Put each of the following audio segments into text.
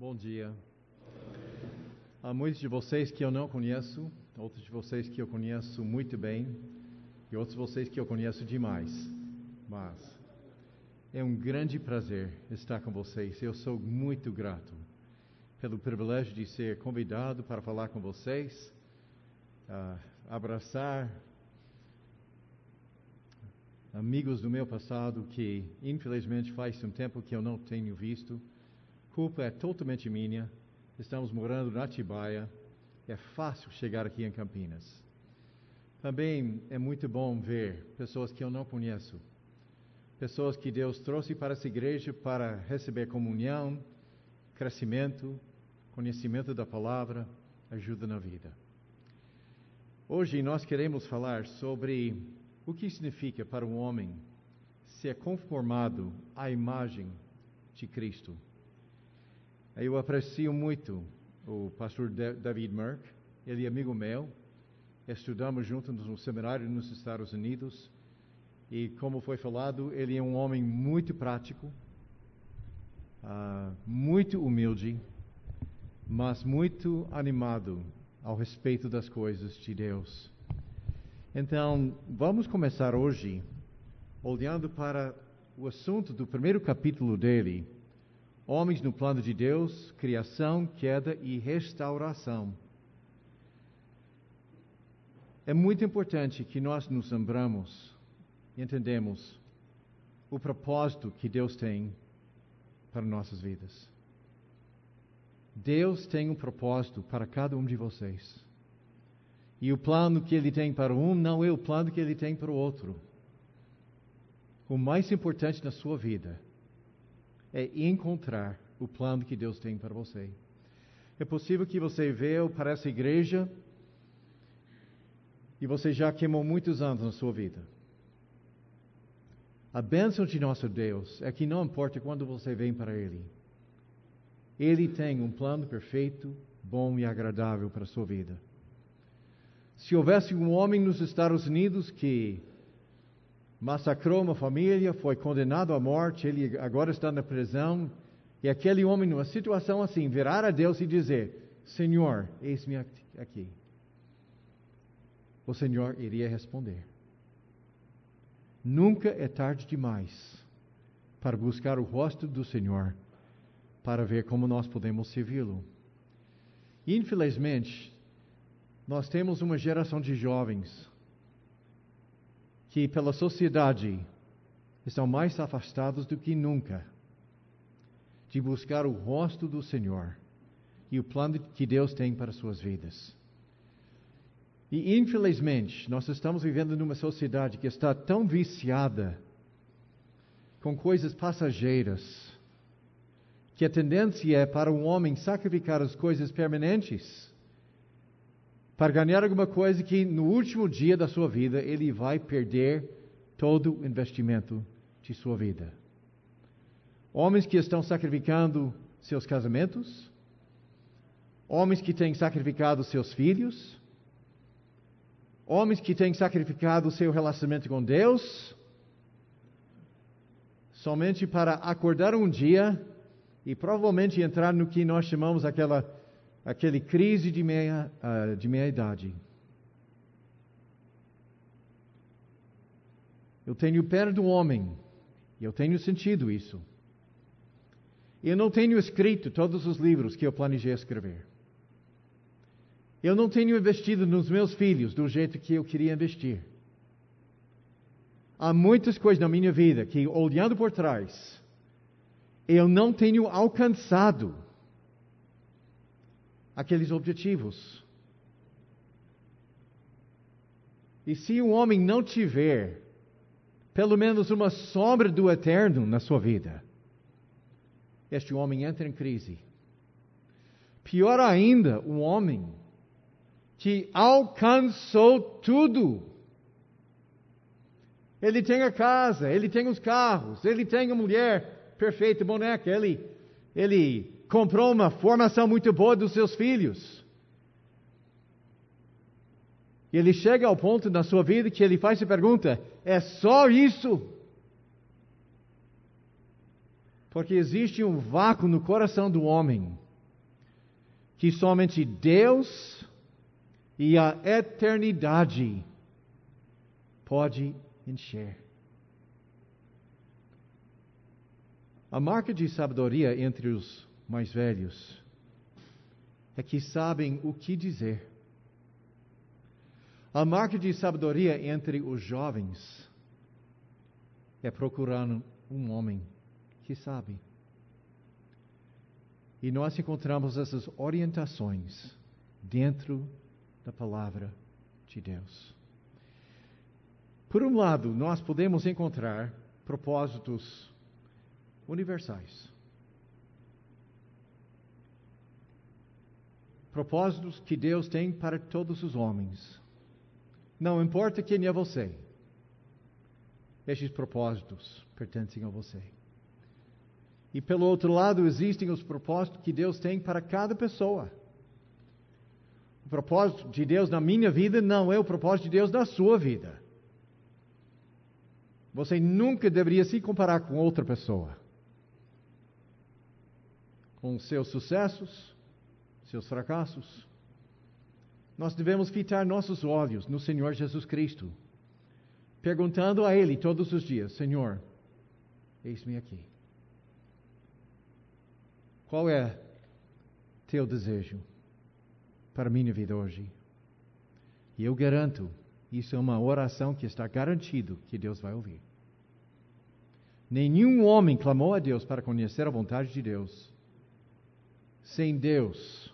Bom dia. Há muitos de vocês que eu não conheço, outros de vocês que eu conheço muito bem e outros de vocês que eu conheço demais. Mas é um grande prazer estar com vocês. Eu sou muito grato pelo privilégio de ser convidado para falar com vocês, uh, abraçar amigos do meu passado que infelizmente faz um tempo que eu não tenho visto culpa é totalmente minha. Estamos morando na Atibaia. É fácil chegar aqui em Campinas. Também é muito bom ver pessoas que eu não conheço. Pessoas que Deus trouxe para essa igreja para receber comunhão, crescimento, conhecimento da palavra, ajuda na vida. Hoje nós queremos falar sobre o que significa para um homem ser conformado à imagem de Cristo. Eu aprecio muito o pastor David Merck, ele é amigo meu. Estudamos juntos no seminário nos Estados Unidos. E, como foi falado, ele é um homem muito prático, uh, muito humilde, mas muito animado ao respeito das coisas de Deus. Então, vamos começar hoje olhando para o assunto do primeiro capítulo dele Homens no plano de Deus, criação, queda e restauração. É muito importante que nós nos lembramos e entendemos o propósito que Deus tem para nossas vidas. Deus tem um propósito para cada um de vocês. E o plano que Ele tem para um não é o plano que Ele tem para o outro. O mais importante na sua vida é encontrar o plano que Deus tem para você. É possível que você veio para essa igreja e você já queimou muitos anos na sua vida. A bênção de nosso Deus é que não importa quando você vem para Ele, Ele tem um plano perfeito, bom e agradável para a sua vida. Se houvesse um homem nos Estados Unidos que massacrou uma família, foi condenado à morte, ele agora está na prisão. E aquele homem, numa situação assim, virar a Deus e dizer: Senhor, eis-me aqui. O Senhor iria responder: Nunca é tarde demais para buscar o rosto do Senhor, para ver como nós podemos servi-lo. Infelizmente, nós temos uma geração de jovens que pela sociedade estão mais afastados do que nunca de buscar o rosto do Senhor e o plano que Deus tem para suas vidas. E infelizmente, nós estamos vivendo numa sociedade que está tão viciada com coisas passageiras, que a tendência é para um homem sacrificar as coisas permanentes para ganhar alguma coisa que no último dia da sua vida ele vai perder todo o investimento de sua vida. Homens que estão sacrificando seus casamentos, homens que têm sacrificado seus filhos, homens que têm sacrificado seu relacionamento com Deus, somente para acordar um dia e provavelmente entrar no que nós chamamos aquela aquele crise de meia, uh, de meia idade. Eu tenho pena do homem, e eu tenho sentido isso. Eu não tenho escrito todos os livros que eu planejei escrever. Eu não tenho investido nos meus filhos do jeito que eu queria investir. Há muitas coisas na minha vida que, olhando por trás, eu não tenho alcançado aqueles objetivos. E se um homem não tiver pelo menos uma sombra do eterno na sua vida, este homem entra em crise. Pior ainda, um homem que alcançou tudo. Ele tem a casa, ele tem os carros, ele tem a mulher perfeita, boneca, ele, ele comprou uma formação muito boa dos seus filhos. E ele chega ao ponto na sua vida que ele faz a pergunta: é só isso? Porque existe um vácuo no coração do homem que somente Deus e a eternidade pode encher. A marca de sabedoria entre os mais velhos é que sabem o que dizer. A marca de sabedoria entre os jovens é procurar um homem que sabe. E nós encontramos essas orientações dentro da palavra de Deus. Por um lado, nós podemos encontrar propósitos universais. Propósitos que Deus tem para todos os homens. Não importa quem é você, estes propósitos pertencem a você. E pelo outro lado, existem os propósitos que Deus tem para cada pessoa. O propósito de Deus na minha vida não é o propósito de Deus na sua vida. Você nunca deveria se comparar com outra pessoa. Com seus sucessos, seus fracassos. Nós devemos fitar nossos olhos no Senhor Jesus Cristo, perguntando a Ele todos os dias: Senhor, eis-me aqui. Qual é teu desejo para minha vida hoje? E eu garanto, isso é uma oração que está garantido que Deus vai ouvir. Nenhum homem clamou a Deus para conhecer a vontade de Deus sem Deus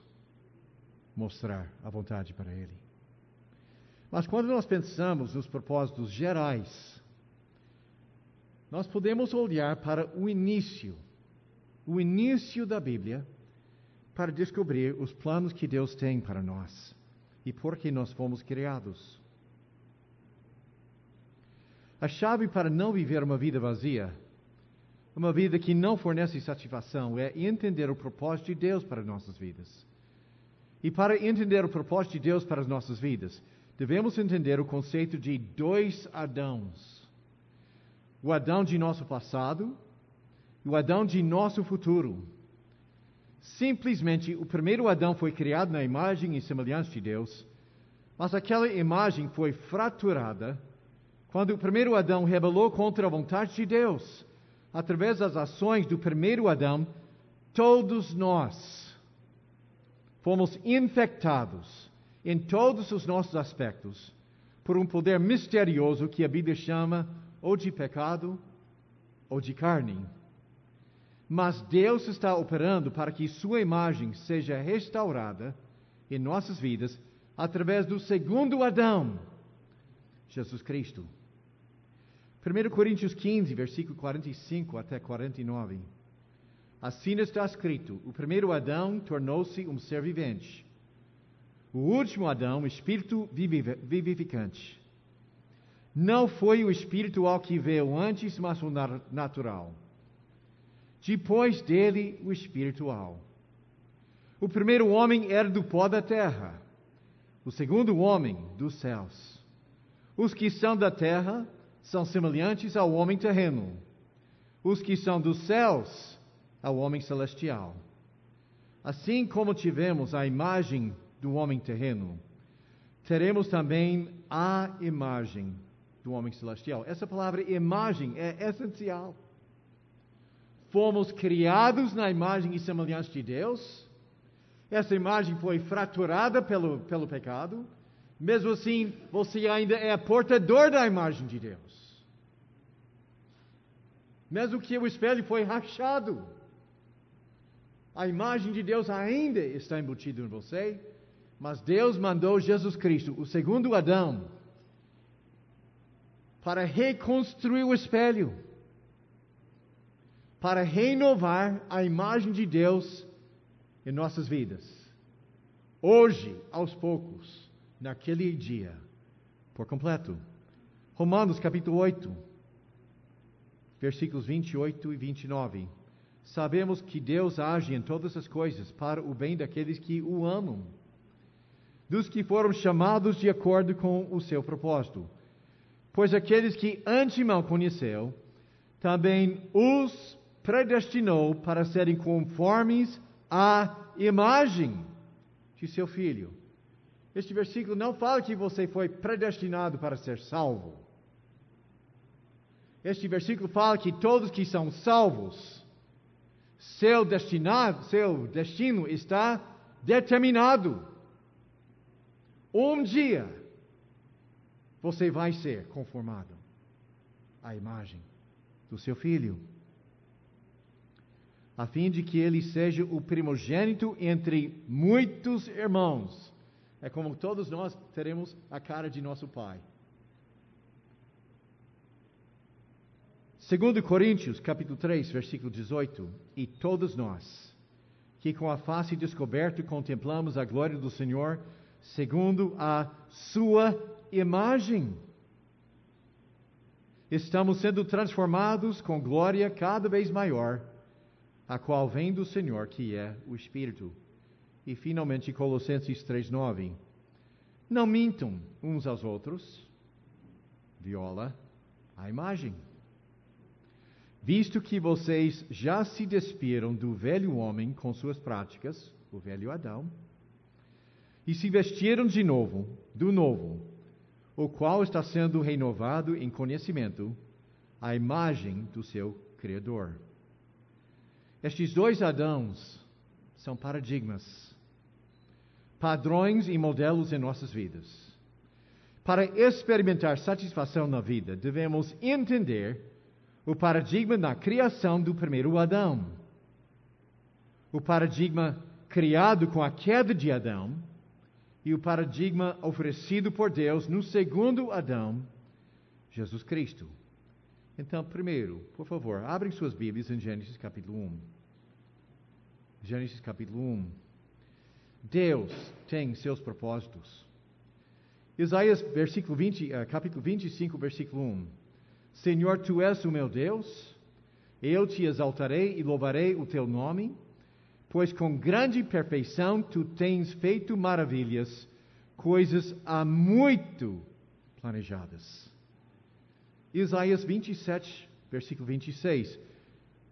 mostrar a vontade para ele. Mas quando nós pensamos nos propósitos gerais, nós podemos olhar para o início o início da Bíblia para descobrir os planos que Deus tem para nós e por que nós fomos criados. A chave para não viver uma vida vazia, uma vida que não fornece satisfação, é entender o propósito de Deus para nossas vidas. E para entender o propósito de Deus para as nossas vidas, devemos entender o conceito de dois Adãos: o Adão de nosso passado o Adão de nosso futuro. Simplesmente, o primeiro Adão foi criado na imagem e semelhança de Deus, mas aquela imagem foi fraturada quando o primeiro Adão rebelou contra a vontade de Deus. Através das ações do primeiro Adão, todos nós fomos infectados em todos os nossos aspectos por um poder misterioso que a Bíblia chama ou de pecado ou de carne. Mas Deus está operando para que Sua imagem seja restaurada em nossas vidas através do segundo Adão, Jesus Cristo. 1 Coríntios 15, versículo 45 até 49. Assim está escrito: o primeiro Adão tornou-se um ser vivente. O último Adão, espírito vivificante. Não foi o espiritual que veio antes, mas o natural depois dele o espiritual. O primeiro homem era do pó da terra, o segundo homem dos céus. Os que são da terra são semelhantes ao homem terreno, os que são dos céus ao homem celestial. Assim como tivemos a imagem do homem terreno, teremos também a imagem do homem celestial. Essa palavra imagem é essencial fomos criados na imagem e semelhança de Deus. Essa imagem foi fraturada pelo, pelo pecado. Mesmo assim, você ainda é portador da imagem de Deus. Mesmo que o espelho foi rachado, a imagem de Deus ainda está embutida em você. Mas Deus mandou Jesus Cristo, o segundo Adão, para reconstruir o espelho para renovar a imagem de Deus em nossas vidas. Hoje, aos poucos, naquele dia, por completo. Romanos capítulo 8, versículos 28 e 29. Sabemos que Deus age em todas as coisas para o bem daqueles que o amam, dos que foram chamados de acordo com o seu propósito. Pois aqueles que antemão conheceu, também os predestinou para serem conformes à imagem que seu filho. Este versículo não fala que você foi predestinado para ser salvo. Este versículo fala que todos que são salvos, seu destinado, seu destino está determinado. Um dia você vai ser conformado à imagem do seu filho, a fim de que ele seja o primogênito entre muitos irmãos. É como todos nós teremos a cara de nosso pai. Segundo Coríntios, capítulo 3, versículo 18, e todos nós, que com a face descoberta contemplamos a glória do Senhor, segundo a sua imagem. Estamos sendo transformados com glória cada vez maior, a qual vem do Senhor, que é o Espírito. E finalmente Colossenses 3:9. Não mintam uns aos outros, viola a imagem. Visto que vocês já se despiram do velho homem com suas práticas, o velho Adão, e se vestiram de novo, do novo, o qual está sendo renovado em conhecimento, a imagem do seu Criador. Estes dois Adãos são paradigmas, padrões e modelos em nossas vidas. Para experimentar satisfação na vida, devemos entender o paradigma na criação do primeiro Adão. O paradigma criado com a queda de Adão e o paradigma oferecido por Deus no segundo Adão, Jesus Cristo. Então, primeiro, por favor, abrem suas Bíblias em Gênesis capítulo 1. Gênesis capítulo 1. Deus tem seus propósitos. Isaías versículo 20, uh, capítulo 25, versículo 1. Senhor, tu és o meu Deus, eu te exaltarei e louvarei o teu nome, pois com grande perfeição tu tens feito maravilhas, coisas há muito planejadas. Isaías 27, versículo 26.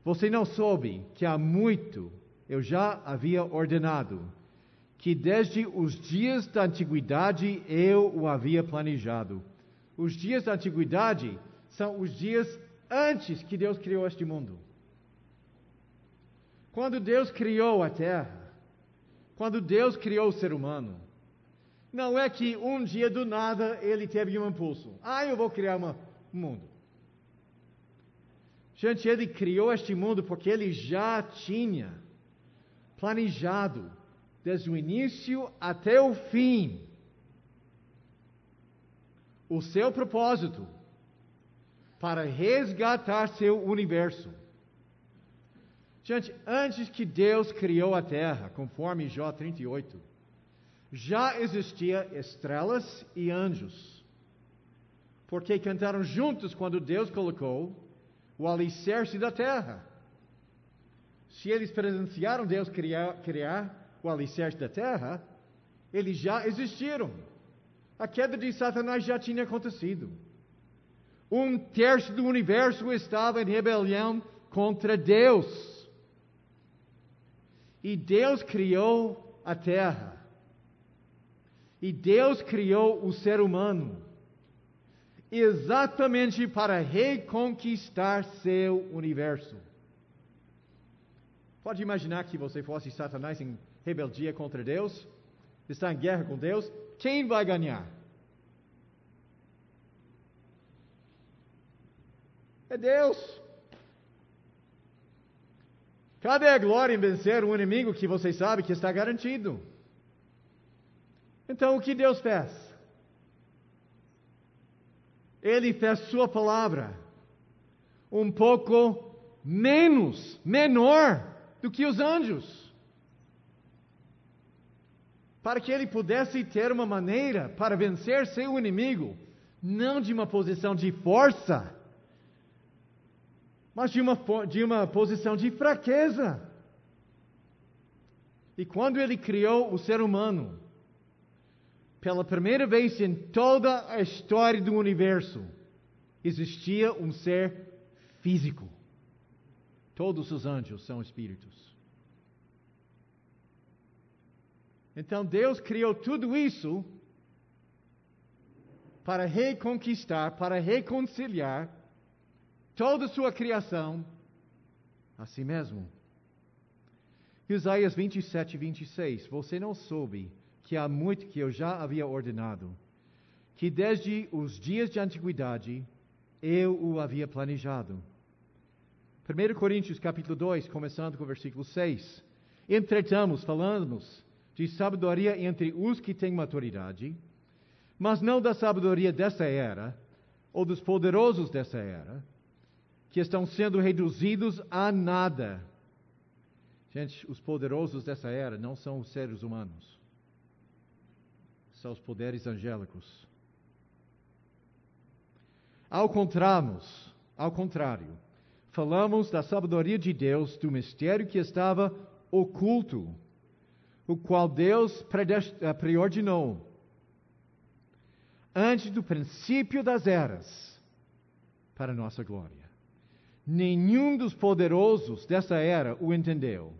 Você não soube que há muito eu já havia ordenado, que desde os dias da antiguidade eu o havia planejado. Os dias da antiguidade são os dias antes que Deus criou este mundo. Quando Deus criou a terra, quando Deus criou o ser humano, não é que um dia do nada ele teve um impulso. Ah, eu vou criar um mundo. Gente, ele criou este mundo porque ele já tinha planejado, desde o início até o fim, o seu propósito para resgatar seu universo. Gente, antes que Deus criou a terra, conforme Jó 38, já existia estrelas e anjos. Porque cantaram juntos quando Deus colocou o alicerce da terra. Se eles presenciaram Deus criar, criar o alicerce da terra, eles já existiram. A queda de Satanás já tinha acontecido um terço do universo estava em rebelião contra Deus. E Deus criou a terra. E Deus criou o ser humano exatamente para reconquistar seu universo. Pode imaginar que você fosse Satanás em rebeldia contra Deus? Está em guerra com Deus? Quem vai ganhar? É Deus. Cadê a glória em vencer um inimigo que você sabe que está garantido? Então, o que Deus fez? Ele fez Sua palavra um pouco menos, menor do que os anjos. Para que ele pudesse ter uma maneira para vencer seu inimigo, não de uma posição de força, mas de uma, de uma posição de fraqueza. E quando ele criou o ser humano, pela primeira vez em toda a história do universo, existia um ser físico. Todos os anjos são espíritos. Então Deus criou tudo isso para reconquistar, para reconciliar toda a sua criação a si mesmo. Isaías 27, 26. Você não soube que há muito que eu já havia ordenado, que desde os dias de antiguidade eu o havia planejado. 1 Coríntios capítulo 2, começando com o versículo 6. Entretamos, falamos de sabedoria entre os que têm maturidade, mas não da sabedoria dessa era, ou dos poderosos dessa era, que estão sendo reduzidos a nada. Gente, os poderosos dessa era não são os seres humanos, são os poderes angélicos. Ao contrário, ao contrário, falamos da sabedoria de Deus, do mistério que estava oculto, o qual Deus eh, preordinou antes do princípio das eras para nossa glória. Nenhum dos poderosos dessa era o entendeu,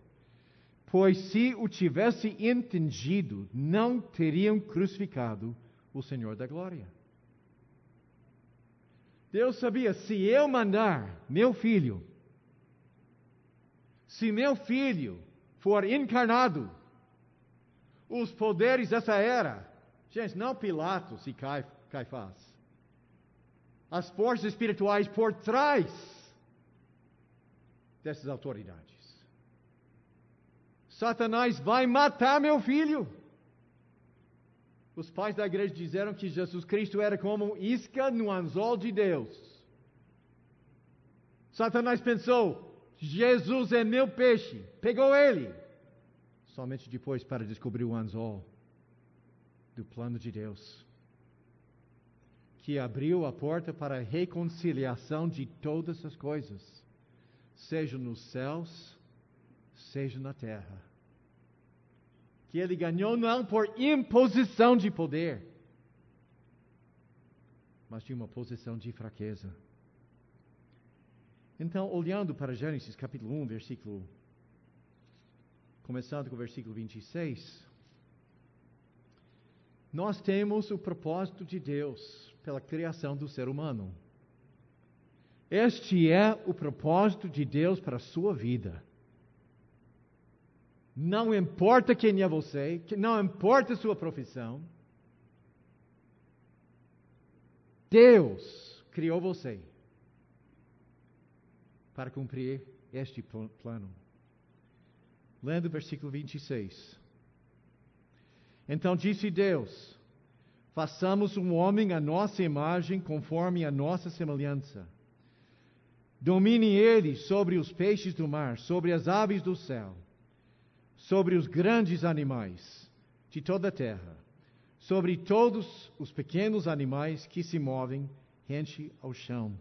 pois se o tivesse entendido, não teriam crucificado o Senhor da glória. Deus sabia: se eu mandar meu filho, se meu filho for encarnado, os poderes dessa era, gente, não Pilatos e Caifás, as forças espirituais por trás dessas autoridades. Satanás vai matar meu filho. Os pais da igreja disseram que Jesus Cristo era como isca no anzol de Deus. Satanás pensou: Jesus é meu peixe. Pegou ele. Somente depois para descobrir o anzol do plano de Deus. Que abriu a porta para a reconciliação de todas as coisas, seja nos céus, seja na terra que ele ganhou não por imposição de poder, mas de uma posição de fraqueza. Então, olhando para Gênesis capítulo 1, versículo. Começando com o versículo 26. Nós temos o propósito de Deus pela criação do ser humano. Este é o propósito de Deus para a sua vida. Não importa quem é você, não importa a sua profissão. Deus criou você para cumprir este plano. Lendo o versículo 26. Então disse Deus: Façamos um homem à nossa imagem, conforme a nossa semelhança. Domine ele sobre os peixes do mar, sobre as aves do céu sobre os grandes animais de toda a terra, sobre todos os pequenos animais que se movem rente ao chão.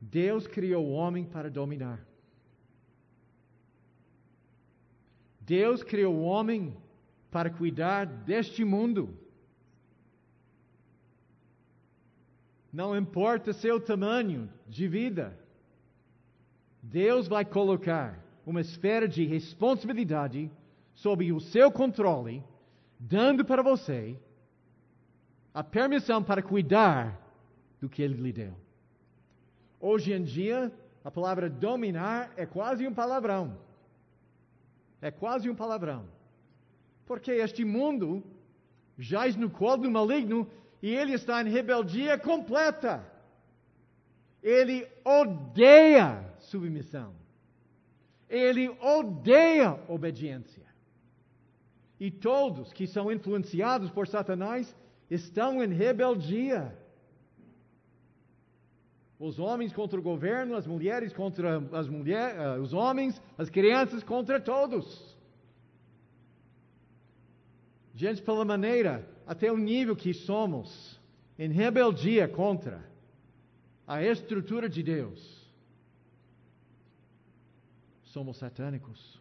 Deus criou o homem para dominar. Deus criou o homem para cuidar deste mundo. Não importa seu tamanho de vida, Deus vai colocar uma esfera de responsabilidade sob o seu controle, dando para você a permissão para cuidar do que ele lhe deu. Hoje em dia, a palavra dominar é quase um palavrão. É quase um palavrão. Porque este mundo jaz no colo do maligno e ele está em rebeldia completa. Ele odeia submissão. Ele odeia obediência. E todos que são influenciados por Satanás estão em rebeldia. Os homens contra o governo, as mulheres contra as mulheres, uh, os homens, as crianças contra todos. Gente, pela maneira, até o nível que somos em rebeldia contra a estrutura de Deus somos satânicos.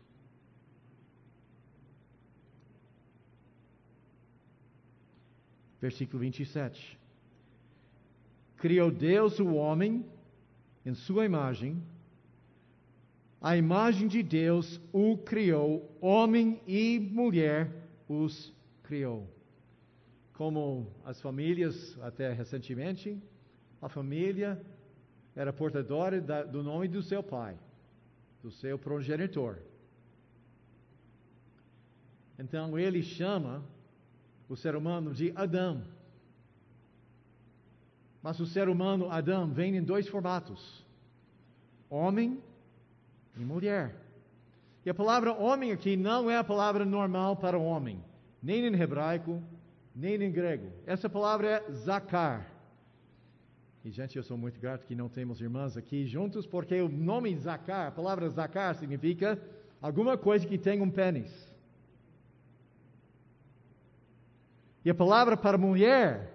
Versículo 27. Criou Deus o homem em sua imagem, A imagem de Deus o criou, homem e mulher os criou. Como as famílias, até recentemente, a família era portadora da, do nome do seu pai, do seu progenitor. Então ele chama o ser humano de Adão. Mas o ser humano, Adão, vem em dois formatos: homem e mulher. E a palavra homem aqui não é a palavra normal para homem, nem em hebraico, nem em grego. Essa palavra é zakar. E, gente, eu sou muito grato que não temos irmãs aqui juntos, porque o nome zakar, a palavra zakar, significa alguma coisa que tem um pênis. E a palavra para mulher,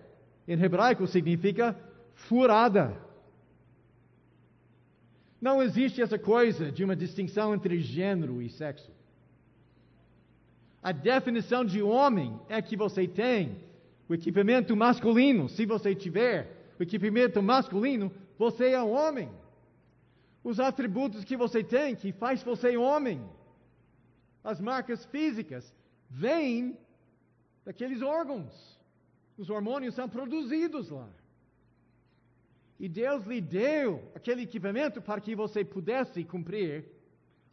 em hebraico, significa furada. Não existe essa coisa de uma distinção entre gênero e sexo. A definição de homem é que você tem o equipamento masculino. Se você tiver o equipamento masculino, você é um homem. Os atributos que você tem que faz você homem. As marcas físicas vêm daqueles órgãos. Os hormônios são produzidos lá. E Deus lhe deu aquele equipamento para que você pudesse cumprir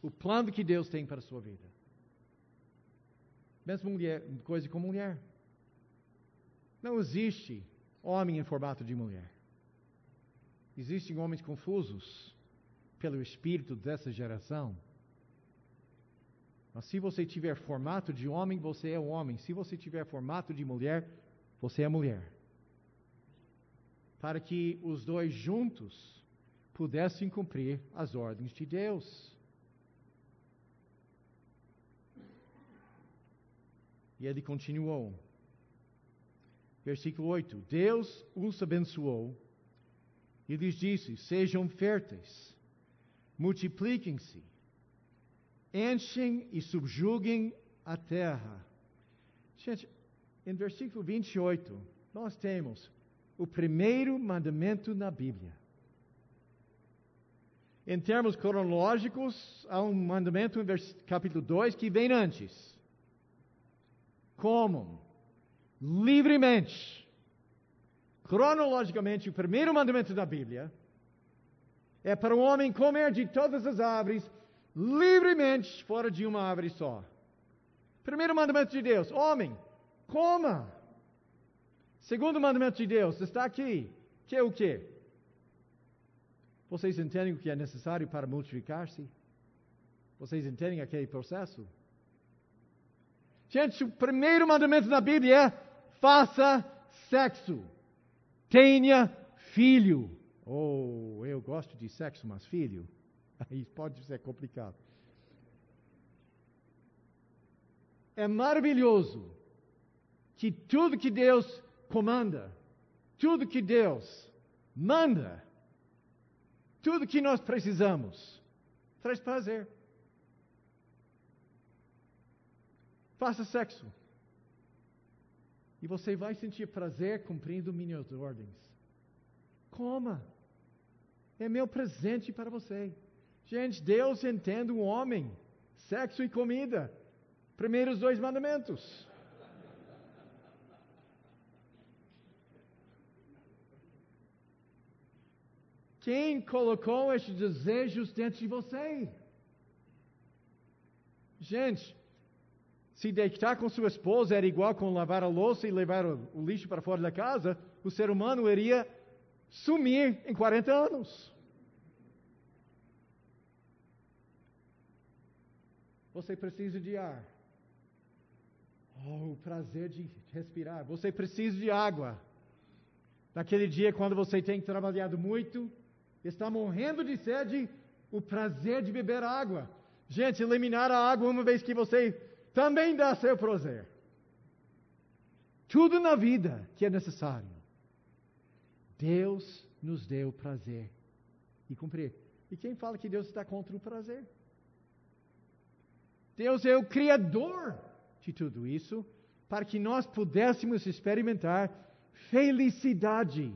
o plano que Deus tem para a sua vida. Mesmo mulher, coisa com mulher. Não existe homem em formato de mulher. Existem homens confusos pelo espírito dessa geração. Mas se você tiver formato de homem, você é um homem. Se você tiver formato de mulher, você é mulher. Para que os dois juntos pudessem cumprir as ordens de Deus. E ele continuou. Versículo 8: Deus os abençoou e lhes disse: Sejam férteis, multipliquem-se, enchem e subjuguem a terra. Gente, em versículo 28, nós temos o primeiro mandamento na Bíblia. Em termos cronológicos, há um mandamento em capítulo 2 que vem antes comam livremente. Cronologicamente, o primeiro mandamento da Bíblia é para o homem comer de todas as árvores livremente, fora de uma árvore só. Primeiro mandamento de Deus: homem, coma. Segundo mandamento de Deus está aqui, que é o quê? Vocês entendem o que é necessário para multiplicar-se? Vocês entendem aquele processo? Gente, o primeiro mandamento na Bíblia é: faça sexo, tenha filho. Oh, eu gosto de sexo, mas filho, aí pode ser complicado. É maravilhoso que tudo que Deus comanda, tudo que Deus manda, tudo que nós precisamos, traz prazer. Faça sexo. E você vai sentir prazer cumprindo minhas ordens. Coma. É meu presente para você. Gente, Deus entende o homem, sexo e comida. Primeiros dois mandamentos. Quem colocou estes desejos dentro de você? Gente, se deitar com sua esposa era igual com lavar a louça e levar o, lixo para fora da casa, o ser humano iria sumir em 40 anos. Você precisa de ar. Oh, o prazer de respirar. Você precisa de água. Naquele dia, quando você tem trabalhado muito, está morrendo de sede, o prazer de beber água. Gente, eliminar a água uma vez que você também dá seu prazer. Tudo na vida que é necessário. Deus nos deu prazer e cumprir. E quem fala que Deus está contra o prazer? Deus é o Criador de tudo isso, para que nós pudéssemos experimentar felicidade,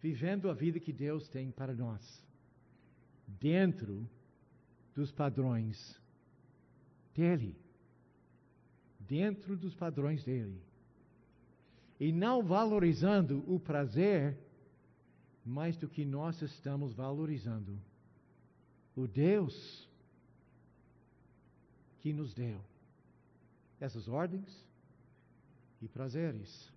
vivendo a vida que Deus tem para nós, dentro dos padrões dele. Dentro dos padrões dele. E não valorizando o prazer mais do que nós estamos valorizando o Deus que nos deu essas ordens e prazeres.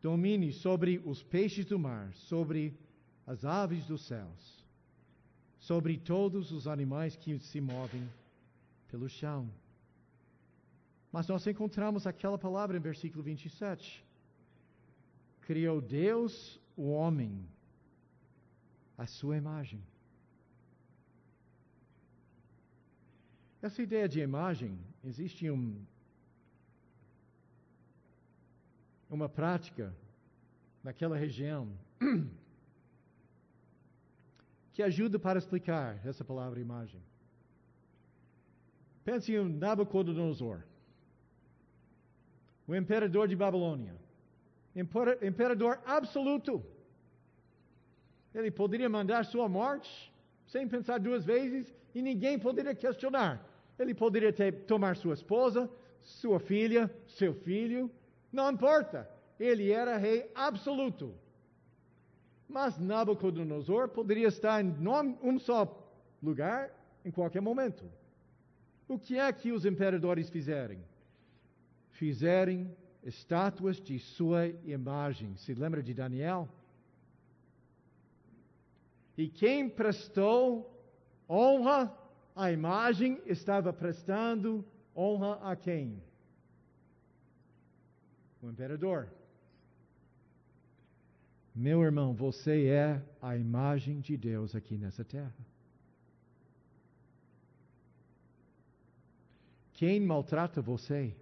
Domine sobre os peixes do mar, sobre as aves dos céus, sobre todos os animais que se movem pelo chão. Mas nós encontramos aquela palavra em versículo 27. Criou Deus o homem, a sua imagem. Essa ideia de imagem, existe um, uma prática naquela região que ajuda para explicar essa palavra imagem. Pense em Nabucodonosor, o imperador de Babilônia, imperador absoluto. Ele poderia mandar sua morte sem pensar duas vezes e ninguém poderia questionar. Ele poderia ter, tomar sua esposa, sua filha, seu filho, não importa. Ele era rei absoluto. Mas Nabucodonosor poderia estar em um só lugar em qualquer momento. O que é que os imperadores fizeram? Fizeram estátuas de sua imagem. Se lembra de Daniel? E quem prestou honra à imagem estava prestando honra a quem? O imperador. Meu irmão, você é a imagem de Deus aqui nessa terra. Quem maltrata você?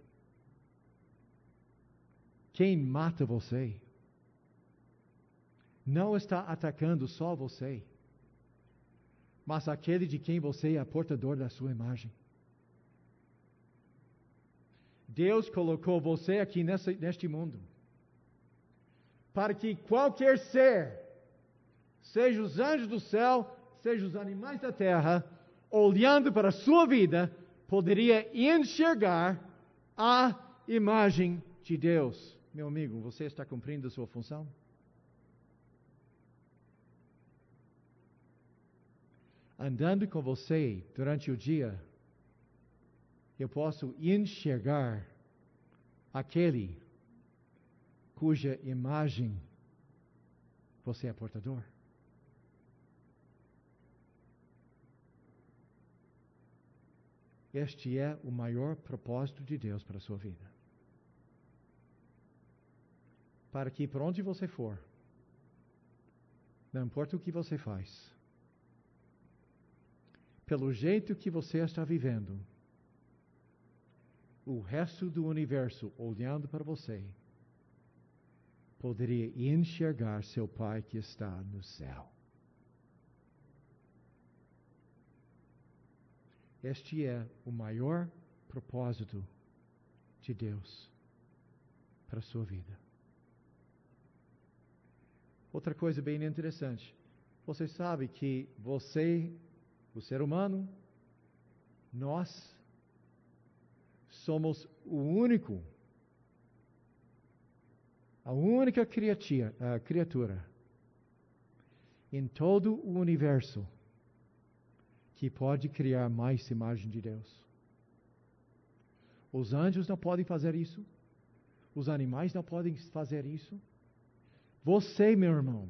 Quem mata você? Não está atacando só você mas aquele de quem você é portador da sua imagem. Deus colocou você aqui nessa, neste mundo para que qualquer ser, seja os anjos do céu, seja os animais da terra, olhando para a sua vida, poderia enxergar a imagem de Deus. Meu amigo, você está cumprindo a sua função? andando com você durante o dia, eu posso enxergar aquele cuja imagem você é portador. Este é o maior propósito de Deus para a sua vida. Para que por onde você for, não importa o que você faz, pelo jeito que você está vivendo, o resto do universo olhando para você poderia enxergar seu Pai que está no céu. Este é o maior propósito de Deus para a sua vida. Outra coisa bem interessante. Você sabe que você o ser humano, nós somos o único, a única criatura, a criatura em todo o universo que pode criar mais imagem de Deus. Os anjos não podem fazer isso. Os animais não podem fazer isso. Você, meu irmão,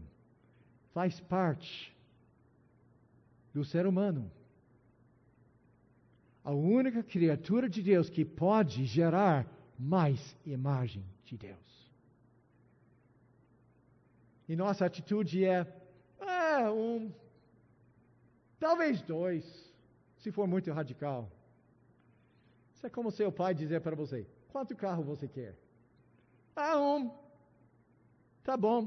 faz parte do ser humano. A única criatura de Deus que pode gerar mais imagem de Deus. E nossa atitude é, é um, talvez dois, se for muito radical. Isso é como seu pai dizer para você: quanto carro você quer? Ah, um. Tá bom.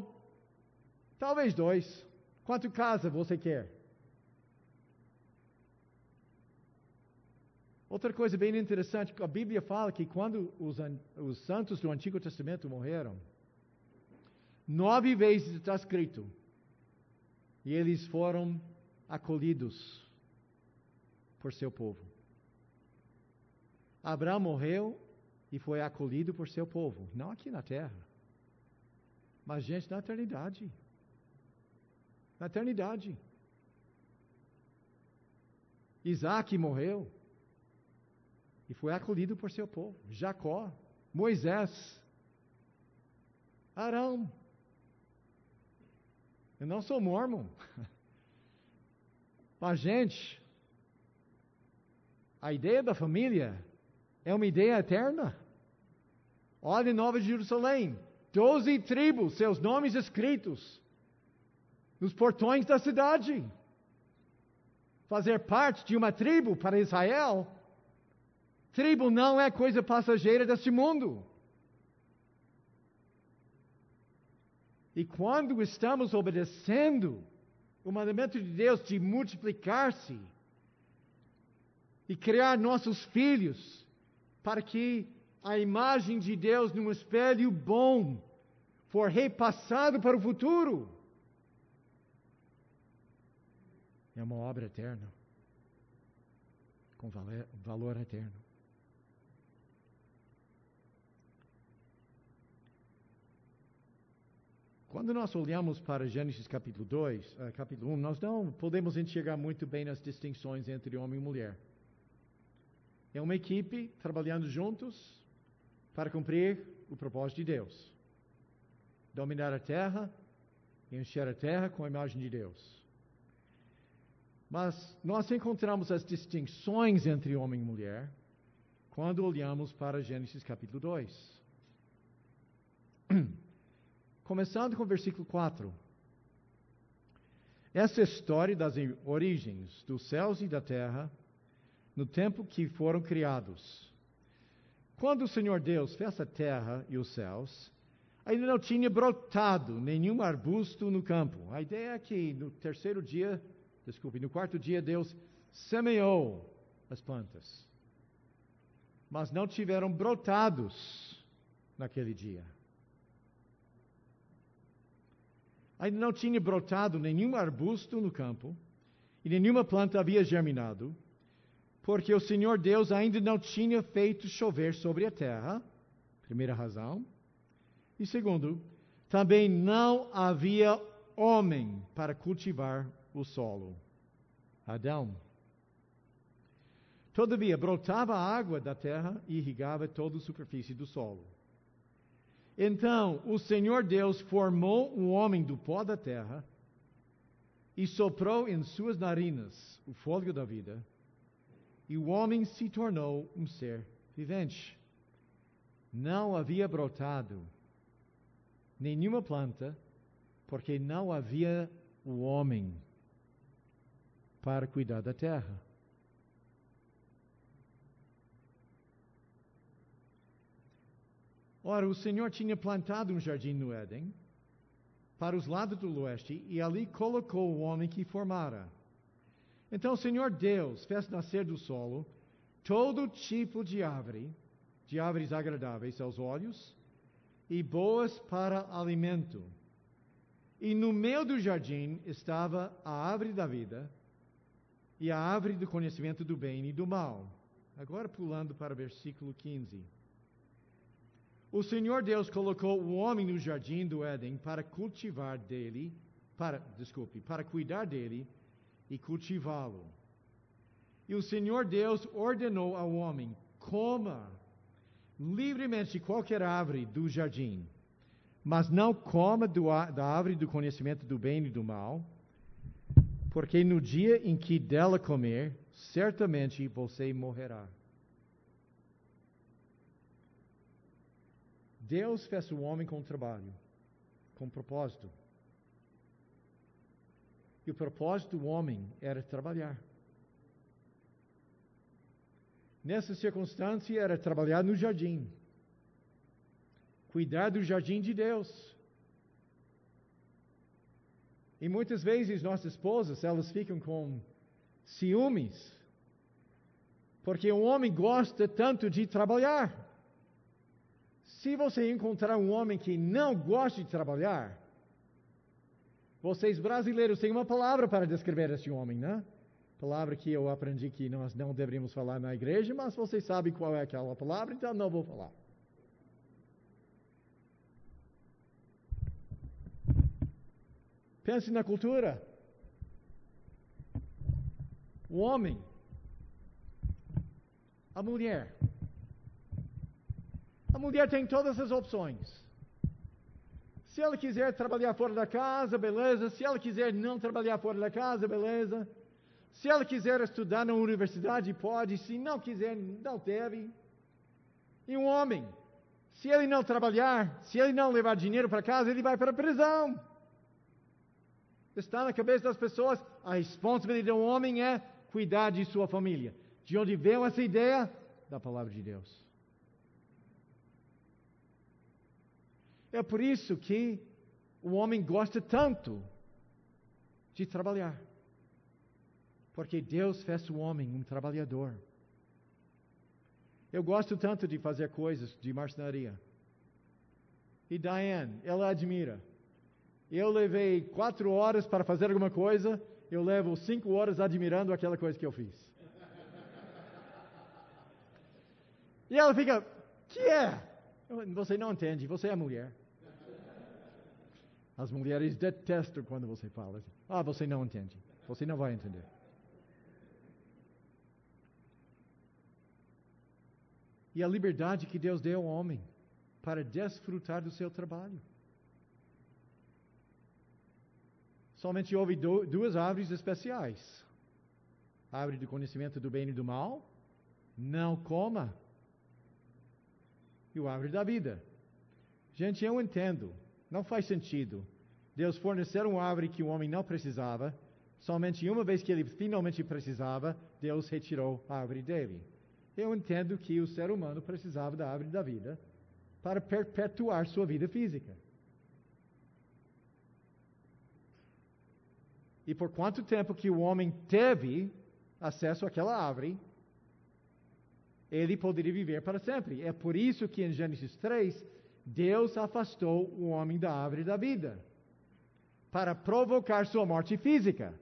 Talvez dois. Quanto casa você quer? Outra coisa bem interessante, a Bíblia fala que quando os, os santos do Antigo Testamento morreram, nove vezes está escrito, e eles foram acolhidos por seu povo. Abraão morreu e foi acolhido por seu povo, não aqui na terra, mas gente na eternidade. Na eternidade. Isaac morreu e foi acolhido por seu povo. Jacó, Moisés, Arão. Eu não sou mormon. Mas, gente, a ideia da família é uma ideia eterna. Olha em Nova Jerusalém, doze tribos, seus nomes escritos nos portões da cidade. Fazer parte de uma tribo para Israel, tribo não é coisa passageira deste mundo. E quando estamos obedecendo o mandamento de Deus de multiplicar-se e criar nossos filhos para que a imagem de Deus num espelho bom for repassado para o futuro, é uma obra eterna, com valor eterno. Quando nós olhamos para Gênesis capítulo 2, uh, eh, capítulo 1, nós não podemos enxergar muito bem as distinções entre homem e mulher. É uma equipe trabalhando juntos para cumprir o propósito de Deus. Dominar a terra, encher a terra com a imagem de Deus. Mas nós encontramos as distinções entre homem e mulher quando olhamos para Gênesis capítulo 2. Começando com o versículo 4. Essa história das origens dos céus e da terra, no tempo que foram criados. Quando o Senhor Deus fez a terra e os céus, ainda não tinha brotado nenhum arbusto no campo. A ideia é que no terceiro dia, desculpe, no quarto dia, Deus semeou as plantas. Mas não tiveram brotados naquele dia. ainda não tinha brotado nenhum arbusto no campo, e nenhuma planta havia germinado, porque o Senhor Deus ainda não tinha feito chover sobre a terra. Primeira razão. E segundo, também não havia homem para cultivar o solo. Adão. Todavia, brotava água da terra e irrigava toda a superfície do solo. Então o Senhor Deus formou um homem do pó da terra e soprou em suas narinas o fôlego da vida, e o homem se tornou um ser vivente. Não havia brotado nenhuma planta, porque não havia o homem para cuidar da terra. Ora, o Senhor tinha plantado um jardim no Éden, para os lados do oeste, e ali colocou o homem que formara. Então o Senhor Deus fez nascer do solo todo tipo de árvore, de árvores agradáveis aos olhos e boas para alimento. E no meio do jardim estava a árvore da vida e a árvore do conhecimento do bem e do mal. Agora pulando para o versículo 15. O Senhor Deus colocou o homem no jardim do Éden para cultivar dele, para, desculpe, para cuidar dele e cultivá-lo. E o Senhor Deus ordenou ao homem: coma livremente qualquer árvore do jardim, mas não coma do, da árvore do conhecimento do bem e do mal, porque no dia em que dela comer, certamente você morrerá. Deus fez o homem com trabalho, com propósito. E o propósito do homem era trabalhar. Nessa circunstância, era trabalhar no jardim, cuidar do jardim de Deus. E muitas vezes nossas esposas, elas ficam com ciúmes, porque o homem gosta tanto de trabalhar. Se você encontrar um homem que não gosta de trabalhar, vocês brasileiros têm uma palavra para descrever esse homem, né? Palavra que eu aprendi que nós não deveríamos falar na igreja, mas vocês sabem qual é aquela palavra, então não vou falar. Pense na cultura. O homem, a mulher. A mulher tem todas as opções. Se ela quiser trabalhar fora da casa, beleza. Se ela quiser não trabalhar fora da casa, beleza. Se ela quiser estudar na universidade, pode. Se não quiser, não deve. E um homem, se ele não trabalhar, se ele não levar dinheiro para casa, ele vai para a prisão. Está na cabeça das pessoas, a responsabilidade do homem é cuidar de sua família. De onde veio essa ideia? Da palavra de Deus. É por isso que o homem gosta tanto de trabalhar. Porque Deus fez o homem um trabalhador. Eu gosto tanto de fazer coisas de marcenaria. E Diane, ela admira. Eu levei quatro horas para fazer alguma coisa, eu levo cinco horas admirando aquela coisa que eu fiz. E ela fica, que é? Você não entende, você é mulher. As mulheres detestam quando você fala assim. Ah, você não entende. Você não vai entender. E a liberdade que Deus deu ao homem para desfrutar do seu trabalho. Somente houve duas árvores especiais: a árvore do conhecimento do bem e do mal, não coma, e a árvore da vida. Gente, eu entendo não faz sentido. Deus fornecer uma árvore que o homem não precisava, somente uma vez que ele finalmente precisava, Deus retirou a árvore dele. Eu entendo que o ser humano precisava da árvore da vida para perpetuar sua vida física. E por quanto tempo que o homem teve acesso àquela árvore, ele poderia viver para sempre. É por isso que em Gênesis 3 Deus afastou o homem da árvore da vida para provocar sua morte física.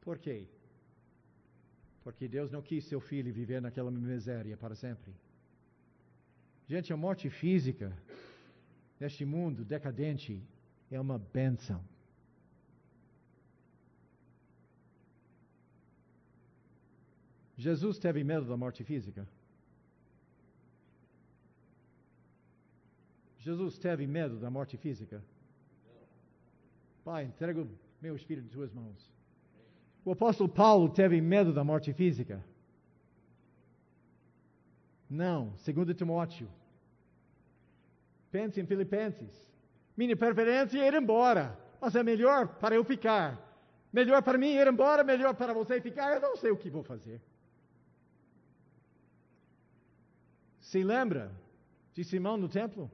Por quê? Porque Deus não quis seu filho viver naquela miséria para sempre. Gente, a morte física neste mundo decadente é uma benção. Jesus teve medo da morte física? Jesus teve medo da morte física? Pai, entrego meu espírito em tuas mãos. O apóstolo Paulo teve medo da morte física? Não. Segundo Timóteo. Pense em Filipenses. Minha preferência é ir embora, mas é melhor para eu ficar. Melhor para mim ir embora, melhor para você ficar. Eu não sei o que vou fazer. Se lembra de Simão no templo?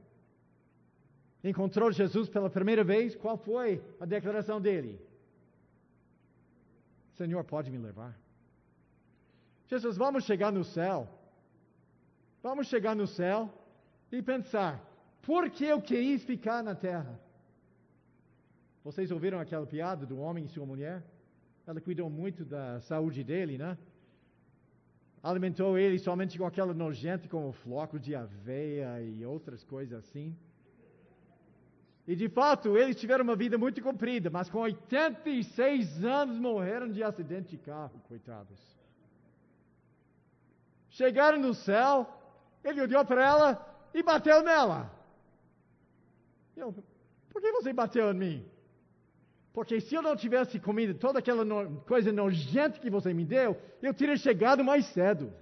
encontrou Jesus pela primeira vez, qual foi a declaração dele? Senhor, pode me levar? Jesus, vamos chegar no céu. Vamos chegar no céu e pensar: por que eu quis ficar na terra? Vocês ouviram aquela piada do homem e sua mulher? Ela cuidou muito da saúde dele, né? Alimentou ele somente com aquela nojenta, como floco de aveia e outras coisas assim. E de fato, eles tiveram uma vida muito comprida, mas com 86 anos morreram de acidente de carro, coitados. Chegaram no céu, ele olhou para ela e bateu nela. Eu, por que você bateu em mim? Porque se eu não tivesse comido toda aquela no, coisa nojenta que você me deu, eu teria chegado mais cedo.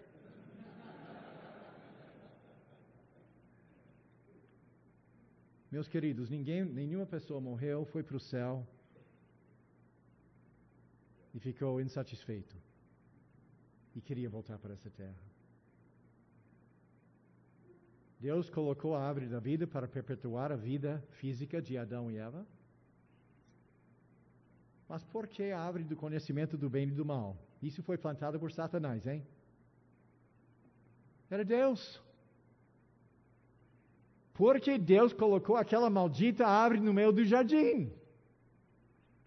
Meus queridos, ninguém, nenhuma pessoa morreu, foi para o céu e ficou insatisfeito e queria voltar para essa terra. Deus colocou a árvore da vida para perpetuar a vida física de Adão e Eva. Mas por que a árvore do conhecimento do bem e do mal? Isso foi plantado por Satanás, hein? Era Deus. Porque Deus colocou aquela maldita árvore no meio do jardim.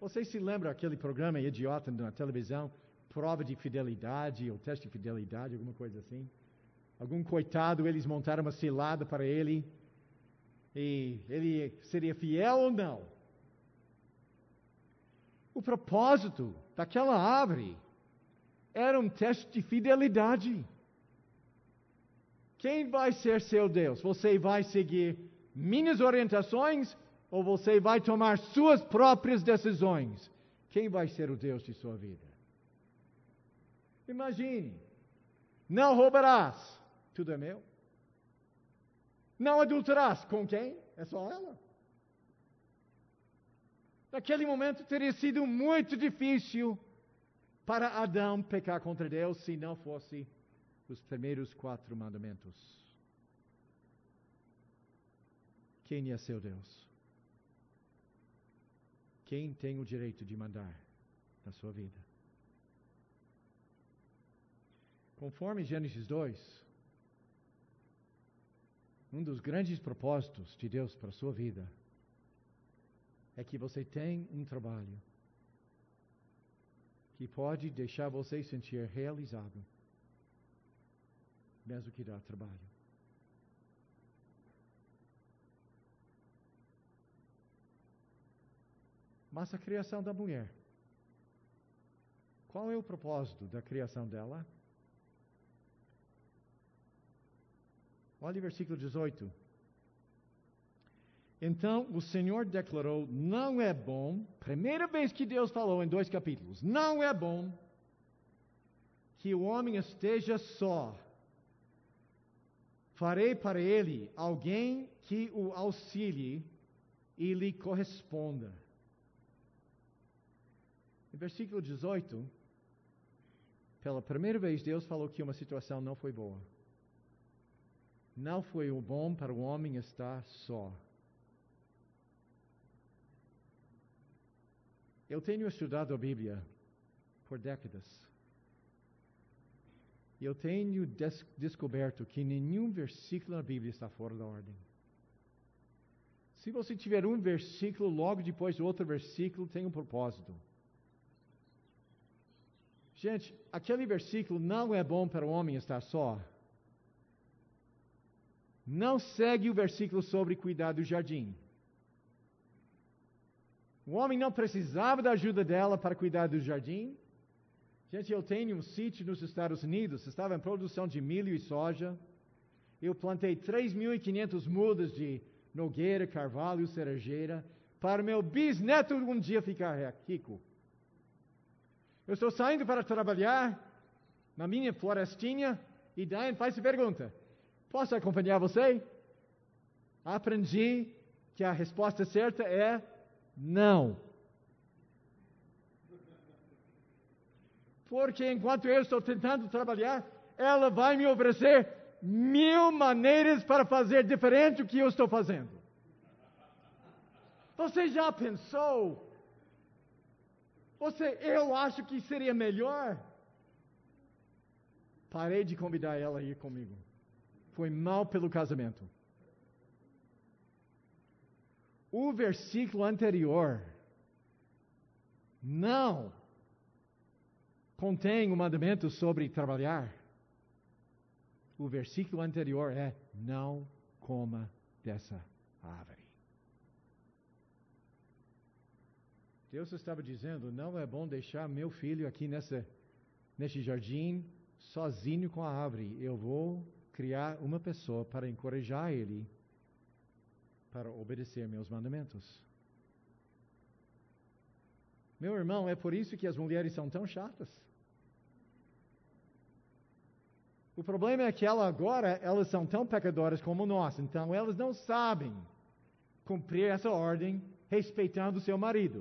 Vocês se lembram aquele programa idiota na televisão? prova de fidelidade, ou teste de fidelidade, alguma coisa assim. Algum coitado, eles montaram uma cilada para ele, e ele seria fiel ou não. O propósito daquela árvore era um teste de fidelidade. Quem vai ser seu Deus? Você vai seguir minhas orientações ou você vai tomar suas próprias decisões? Quem vai ser o Deus de sua vida? Imagine, não roubarás, tudo é meu. Não adulterarás, com quem? É só ela. Naquele momento teria sido muito difícil para Adão pecar contra Deus se não fosse os primeiros quatro mandamentos. Quem é seu Deus? Quem tem o direito de mandar na sua vida? Conforme Gênesis 2, um dos grandes propósitos de Deus para a sua vida é que você tem um trabalho que pode deixar você sentir realizado, mesmo que dá trabalho. Mas a criação da mulher, qual é o propósito da criação dela? Olha o versículo 18. Então o Senhor declarou: não é bom, primeira vez que Deus falou em dois capítulos, não é bom que o homem esteja só. Farei para ele alguém que o auxilie e lhe corresponda. No versículo 18, pela primeira vez, Deus falou que uma situação não foi boa. Não foi o bom para o homem estar só. Eu tenho estudado a Bíblia por décadas. Eu tenho des descoberto que nenhum versículo na Bíblia está fora da ordem. Se você tiver um versículo, logo depois do outro versículo, tem um propósito. Gente, aquele versículo não é bom para o homem estar só. Não segue o versículo sobre cuidar do jardim. O homem não precisava da ajuda dela para cuidar do jardim. Gente, eu tenho um sítio nos Estados Unidos, estava em produção de milho e soja. Eu plantei 3.500 mudas de nogueira, carvalho, cerejeira, para meu bisneto um dia ficar rico. Eu estou saindo para trabalhar na minha florestinha e Diane faz a pergunta: Posso acompanhar você? Aprendi que a resposta certa é não. Porque enquanto eu estou tentando trabalhar, ela vai me oferecer mil maneiras para fazer diferente do que eu estou fazendo. Você já pensou? Você, eu acho que seria melhor. Parei de convidar ela a ir comigo. Foi mal pelo casamento o versículo anterior não contém o um mandamento sobre trabalhar. O versículo anterior é: não coma dessa árvore. Deus estava dizendo: não é bom deixar meu filho aqui nessa, nesse jardim sozinho com a árvore. Eu vou criar uma pessoa para encorajar ele para obedecer meus mandamentos. Meu irmão, é por isso que as mulheres são tão chatas. O problema é que ela agora, elas são tão pecadoras como nós, então elas não sabem cumprir essa ordem respeitando o seu marido.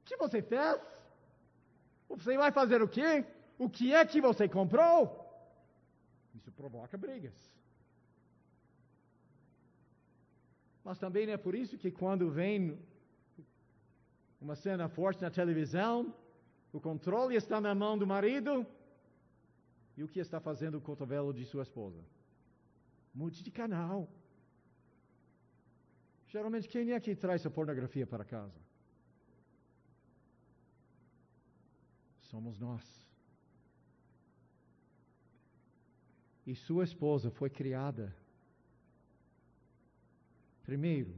O que você fez? Você vai fazer o quê? O que é que você comprou? Isso provoca brigas. Mas também é por isso que quando vem uma cena forte na televisão, o controle está na mão do marido, e o que está fazendo o cotovelo de sua esposa? Mude de canal. Geralmente, quem é que traz a pornografia para casa? somos nós. E sua esposa foi criada, primeiro,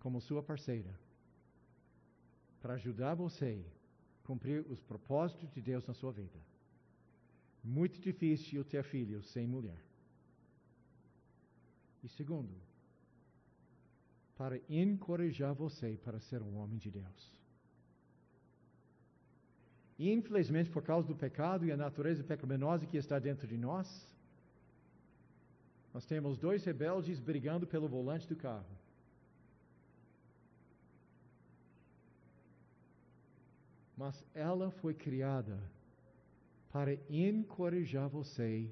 como sua parceira, para ajudar você a cumprir os propósitos de Deus na sua vida. Muito difícil ter filhos sem mulher. E segundo, para encorajar você para ser um homem de Deus. Infelizmente, por causa do pecado e a natureza pecaminosa que está dentro de nós, nós temos dois rebeldes brigando pelo volante do carro. Mas ela foi criada para encorajar você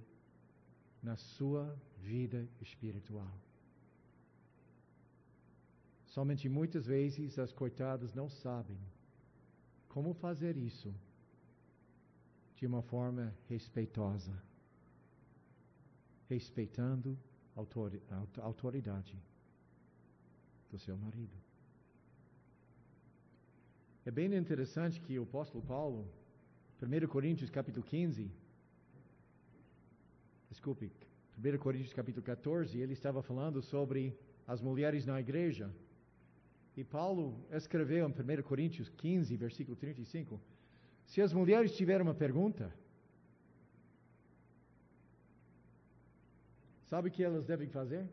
na sua vida espiritual. Somente muitas vezes as coitadas não sabem como fazer isso de uma forma respeitosa, respeitando a autoridade do seu marido. É bem interessante que o apóstolo Paulo, 1 Coríntios capítulo 15, desculpe, 1 Coríntios capítulo 14, ele estava falando sobre as mulheres na igreja. E Paulo escreveu em 1 Coríntios 15, versículo 35, se as mulheres tiverem uma pergunta, sabe o que elas devem fazer?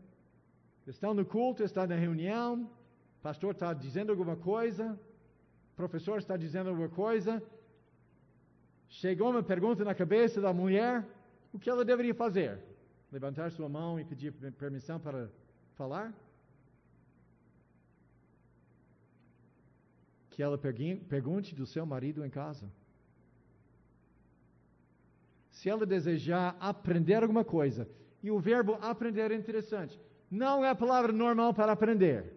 Estão no culto, estão na reunião, pastor está dizendo alguma coisa, professor está dizendo alguma coisa, chegou uma pergunta na cabeça da mulher, o que ela deveria fazer? Levantar sua mão e pedir permissão para falar? Que ela pergunte do seu marido em casa. Se ela desejar aprender alguma coisa, e o verbo aprender é interessante, não é a palavra normal para aprender.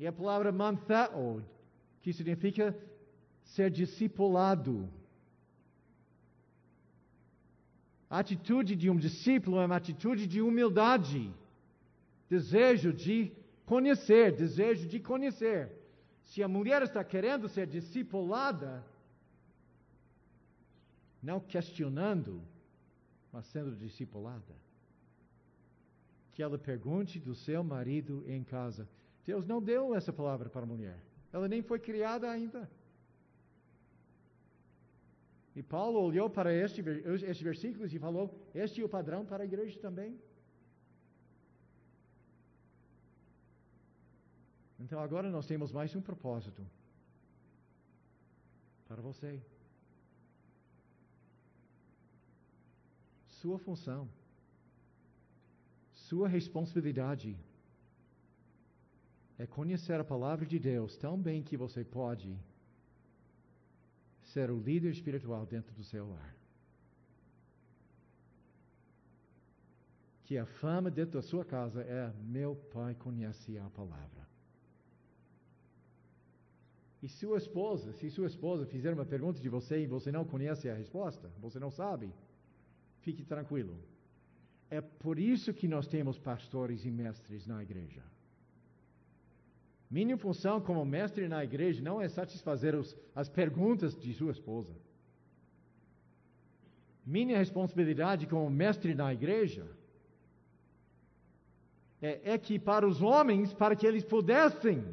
É a palavra manthao, que significa ser discipulado. A atitude de um discípulo é uma atitude de humildade, desejo de conhecer, desejo de conhecer. Se a mulher está querendo ser discipulada, não questionando, mas sendo discipulada. Que ela pergunte do seu marido em casa. Deus não deu essa palavra para a mulher. Ela nem foi criada ainda. E Paulo olhou para este, versículos e falou: Este é o padrão para a igreja também. Então agora nós temos mais um propósito para você. Sua função, sua responsabilidade é conhecer a palavra de Deus tão bem que você pode ser o líder espiritual dentro do seu lar. Que a fama dentro da sua casa é: meu pai conhece a palavra. E sua esposa, se sua esposa fizer uma pergunta de você e você não conhece a resposta, você não sabe, fique tranquilo. É por isso que nós temos pastores e mestres na igreja. Minha função como mestre na igreja não é satisfazer os, as perguntas de sua esposa. Minha responsabilidade como mestre na igreja é equipar os homens para que eles pudessem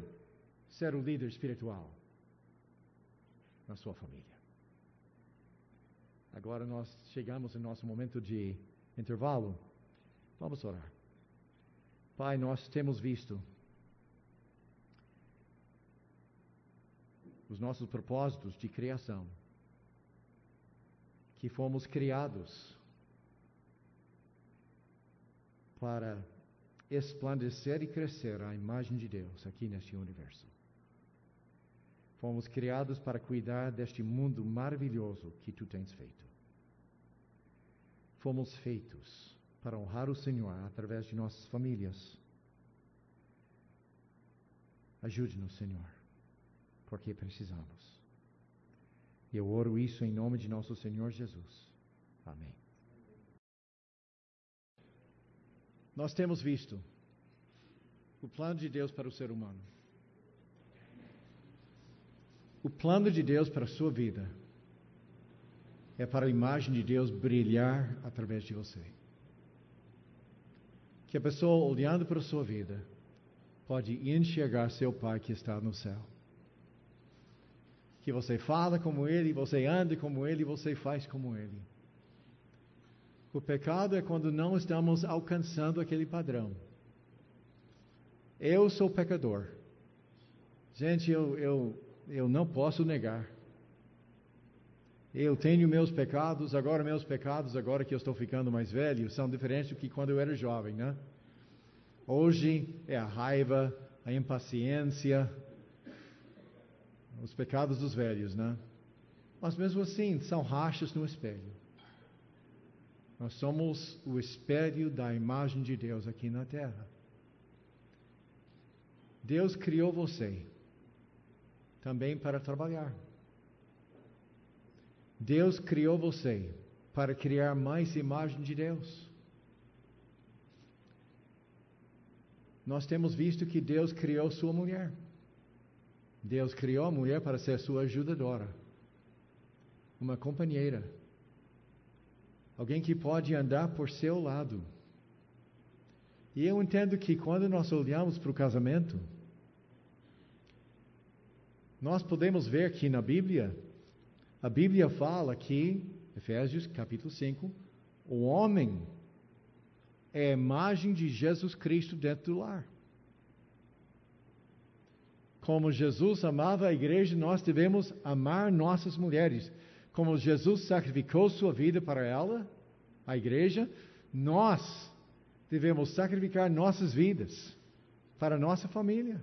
ser o líder espiritual na sua família. Agora nós chegamos no nosso momento de intervalo. Vamos orar. Pai, nós temos visto os nossos propósitos de criação, que fomos criados para esplandecer e crescer a imagem de Deus aqui neste universo. Fomos criados para cuidar deste mundo maravilhoso que tu tens feito. Fomos feitos para honrar o Senhor através de nossas famílias. Ajude-nos, Senhor porque precisamos. Eu oro isso em nome de nosso Senhor Jesus. Amém. Nós temos visto o plano de Deus para o ser humano. O plano de Deus para a sua vida é para a imagem de Deus brilhar através de você. Que a pessoa, olhando para a sua vida, pode enxergar seu Pai que está no céu. Que você fala como Ele, você anda como Ele, você faz como Ele. O pecado é quando não estamos alcançando aquele padrão. Eu sou pecador. Gente, eu, eu, eu não posso negar. Eu tenho meus pecados, agora meus pecados, agora que eu estou ficando mais velho, são diferentes do que quando eu era jovem, né? Hoje é a raiva, a impaciência, os pecados dos velhos, né? Mas mesmo assim, são rachas no espelho. Nós somos o espelho da imagem de Deus aqui na terra. Deus criou você também para trabalhar. Deus criou você para criar mais imagem de Deus. Nós temos visto que Deus criou sua mulher. Deus criou a mulher para ser sua ajudadora, uma companheira, alguém que pode andar por seu lado. E eu entendo que quando nós olhamos para o casamento, nós podemos ver que na Bíblia, a Bíblia fala que, Efésios capítulo 5, o homem é a imagem de Jesus Cristo dentro do lar. Como Jesus amava a igreja, nós devemos amar nossas mulheres. Como Jesus sacrificou sua vida para ela, a igreja, nós devemos sacrificar nossas vidas para nossa família.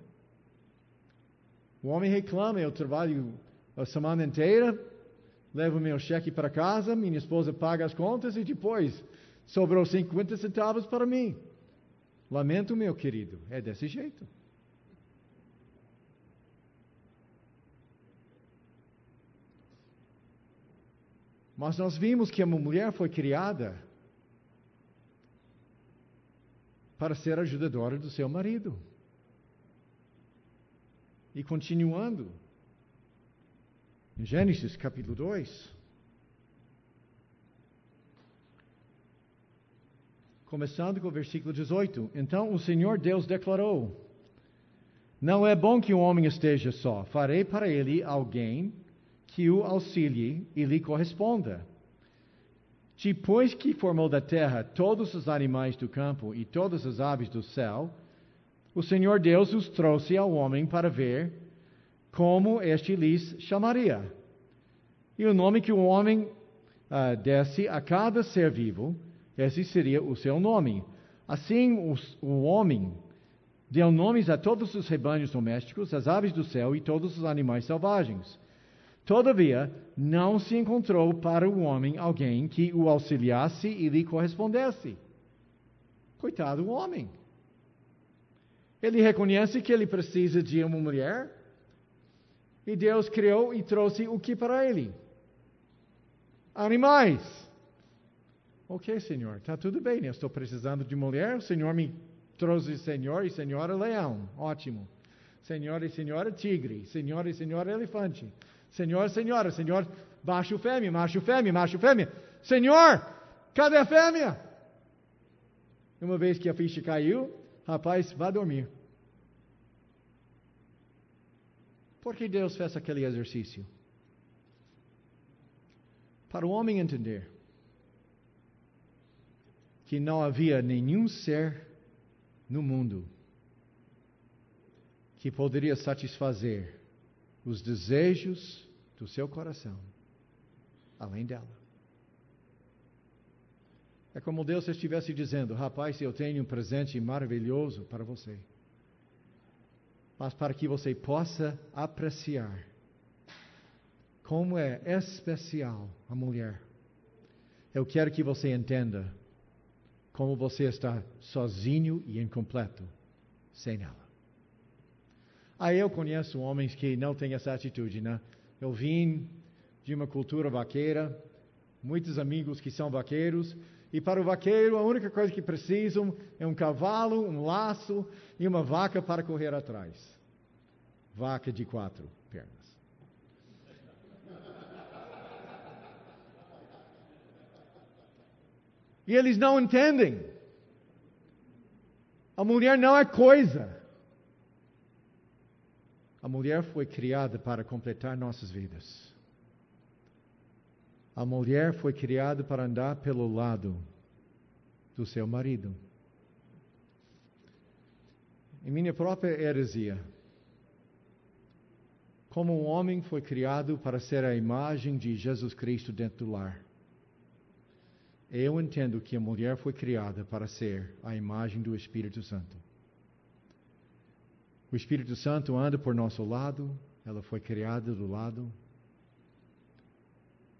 O homem reclama, eu trabalho a semana inteira, levo meu cheque para casa, minha esposa paga as contas e depois sobrou 50 centavos para mim. Lamento, meu querido, é desse jeito. Mas nós vimos que uma mulher foi criada para ser ajudadora do seu marido. E continuando, em Gênesis capítulo 2, começando com o versículo 18: Então o Senhor Deus declarou: Não é bom que o homem esteja só, farei para ele alguém que o auxilie e lhe corresponda. Depois que formou da terra todos os animais do campo e todas as aves do céu, o Senhor Deus os trouxe ao homem para ver como este lhes chamaria. E o nome que o homem uh, desse a cada ser vivo, esse seria o seu nome. Assim, os, o homem deu nomes a todos os rebanhos domésticos, as aves do céu e todos os animais selvagens. Todavia, não se encontrou para o homem alguém que o auxiliasse e lhe correspondesse. Coitado do homem. Ele reconhece que ele precisa de uma mulher. E Deus criou e trouxe o que para ele? Animais. Ok, Senhor, está tudo bem. Eu estou precisando de mulher. O Senhor me trouxe Senhor e Senhora leão. Ótimo. Senhor e Senhora tigre. Senhor e Senhora elefante. Senhor, Senhora, Senhor, baixo fêmea, macho fêmea, macho fêmea. Senhor, cadê a fêmea? Uma vez que a ficha caiu, Rapaz, vá dormir. Por que Deus fez aquele exercício? Para o homem entender que não havia nenhum ser no mundo que poderia satisfazer os desejos do seu coração além dela. É como Deus estivesse dizendo: Rapaz, eu tenho um presente maravilhoso para você. Mas para que você possa apreciar como é especial a mulher, eu quero que você entenda como você está sozinho e incompleto sem ela. Aí eu conheço homens que não têm essa atitude, né? Eu vim de uma cultura vaqueira, muitos amigos que são vaqueiros, e para o vaqueiro a única coisa que precisam é um cavalo, um laço e uma vaca para correr atrás. Vaca de quatro pernas. E eles não entendem. A mulher não é coisa. A mulher foi criada para completar nossas vidas. A mulher foi criada para andar pelo lado do seu marido. Em minha própria heresia, como um homem foi criado para ser a imagem de Jesus Cristo dentro do lar. Eu entendo que a mulher foi criada para ser a imagem do Espírito Santo. O Espírito Santo anda por nosso lado, ela foi criada do lado.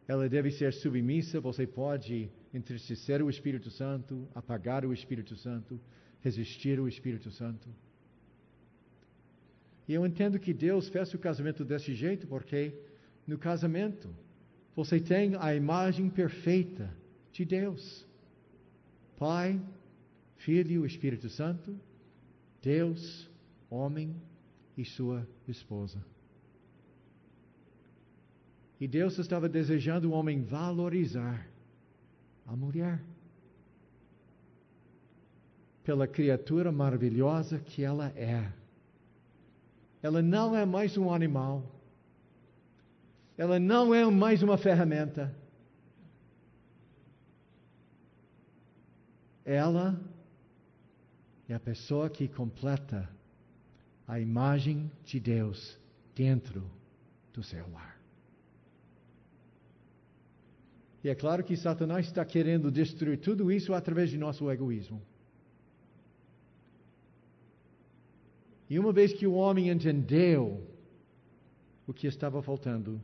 Ela deve ser submissa, você pode entristecer o Espírito Santo, apagar o Espírito Santo, resistir ao Espírito Santo. E eu entendo que Deus fez o casamento desse jeito porque no casamento você tem a imagem perfeita de Deus. Pai, Filho Espírito Santo, Deus, homem e sua esposa. E Deus estava desejando o homem valorizar a mulher pela criatura maravilhosa que ela é. Ela não é mais um animal. Ela não é mais uma ferramenta. Ela é a pessoa que completa a imagem de Deus dentro do seu lar. E é claro que Satanás está querendo destruir tudo isso através de nosso egoísmo. E uma vez que o homem entendeu o que estava faltando,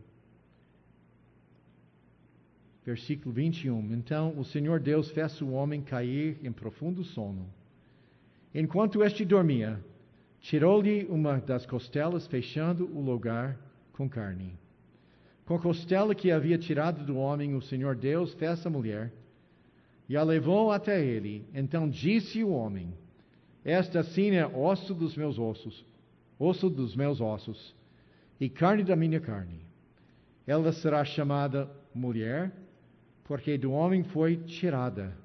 versículo 21. Então o Senhor Deus fez o homem cair em profundo sono. Enquanto este dormia, tirou-lhe uma das costelas, fechando o lugar com carne. Com a costela que havia tirado do homem, o Senhor Deus fez a mulher e a levou até ele. Então disse o homem: Esta sim é osso dos meus ossos, osso dos meus ossos, e carne da minha carne. Ela será chamada mulher porque do homem foi tirada.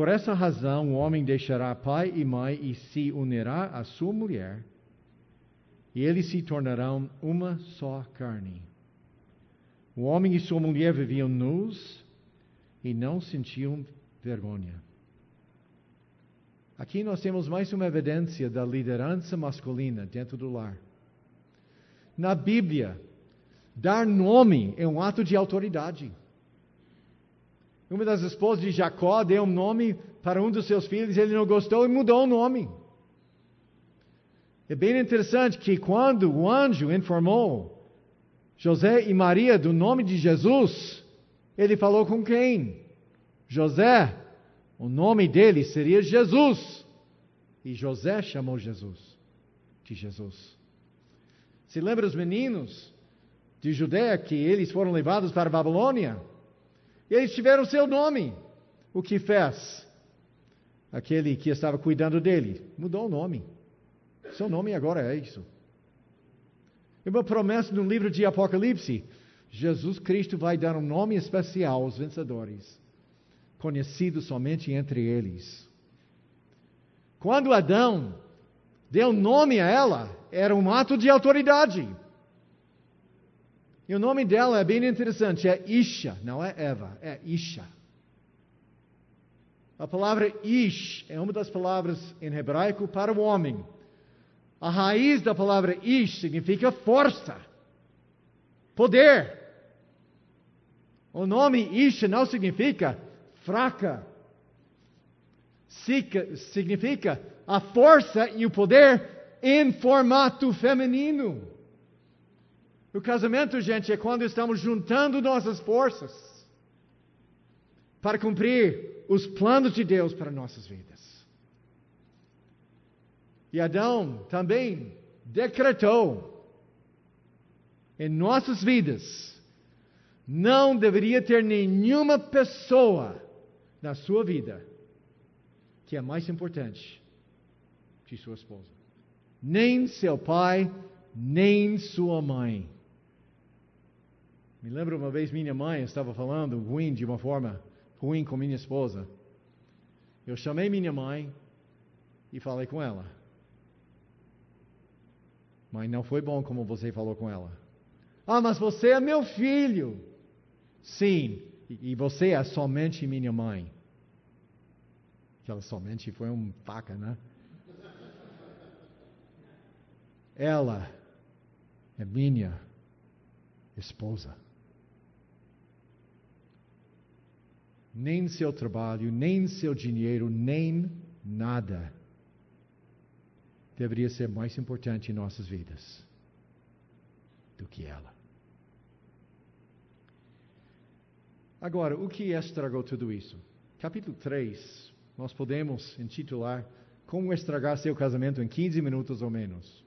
Por essa razão, o homem deixará pai e mãe e se unirá à sua mulher, e eles se tornarão uma só carne. O homem e sua mulher viviam nus e não sentiam vergonha. Aqui nós temos mais uma evidência da liderança masculina dentro do lar. Na Bíblia, Dar nome é um ato de autoridade. Uma das esposas de Jacó deu um nome para um dos seus filhos, ele não gostou e mudou o nome. É bem interessante que quando o anjo informou José e Maria do nome de Jesus, ele falou com quem? José. O nome dele seria Jesus. E José chamou Jesus de Jesus. Se lembra os meninos? de Judéia que eles foram levados para a Babilônia. Eles tiveram seu nome. O que fez? Aquele que estava cuidando dele mudou o nome. Seu nome agora é isso. É uma promessa no livro de Apocalipse. Jesus Cristo vai dar um nome especial aos vencedores, conhecido somente entre eles. Quando Adão deu nome a ela, era um ato de autoridade. E o nome dela é bem interessante, é Isha, não é Eva, é Isha. A palavra Ish é uma das palavras em hebraico para o homem. A raiz da palavra Ish significa força, poder. O nome Isha não significa fraca. Significa a força e o poder em formato feminino. O casamento, gente, é quando estamos juntando nossas forças para cumprir os planos de Deus para nossas vidas. E Adão também decretou em nossas vidas não deveria ter nenhuma pessoa na sua vida que é mais importante que sua esposa. Nem seu pai, nem sua mãe. Me lembro uma vez minha mãe estava falando ruim de uma forma ruim com minha esposa, eu chamei minha mãe e falei com ela. Mãe, não foi bom como você falou com ela. Ah, mas você é meu filho. Sim, e você é somente minha mãe. Aquela somente foi um faca, né? Ela é minha esposa. Nem seu trabalho, nem seu dinheiro, nem nada deveria ser mais importante em nossas vidas do que ela. Agora, o que estragou tudo isso? Capítulo 3, nós podemos intitular Como estragar seu casamento em 15 minutos ou menos.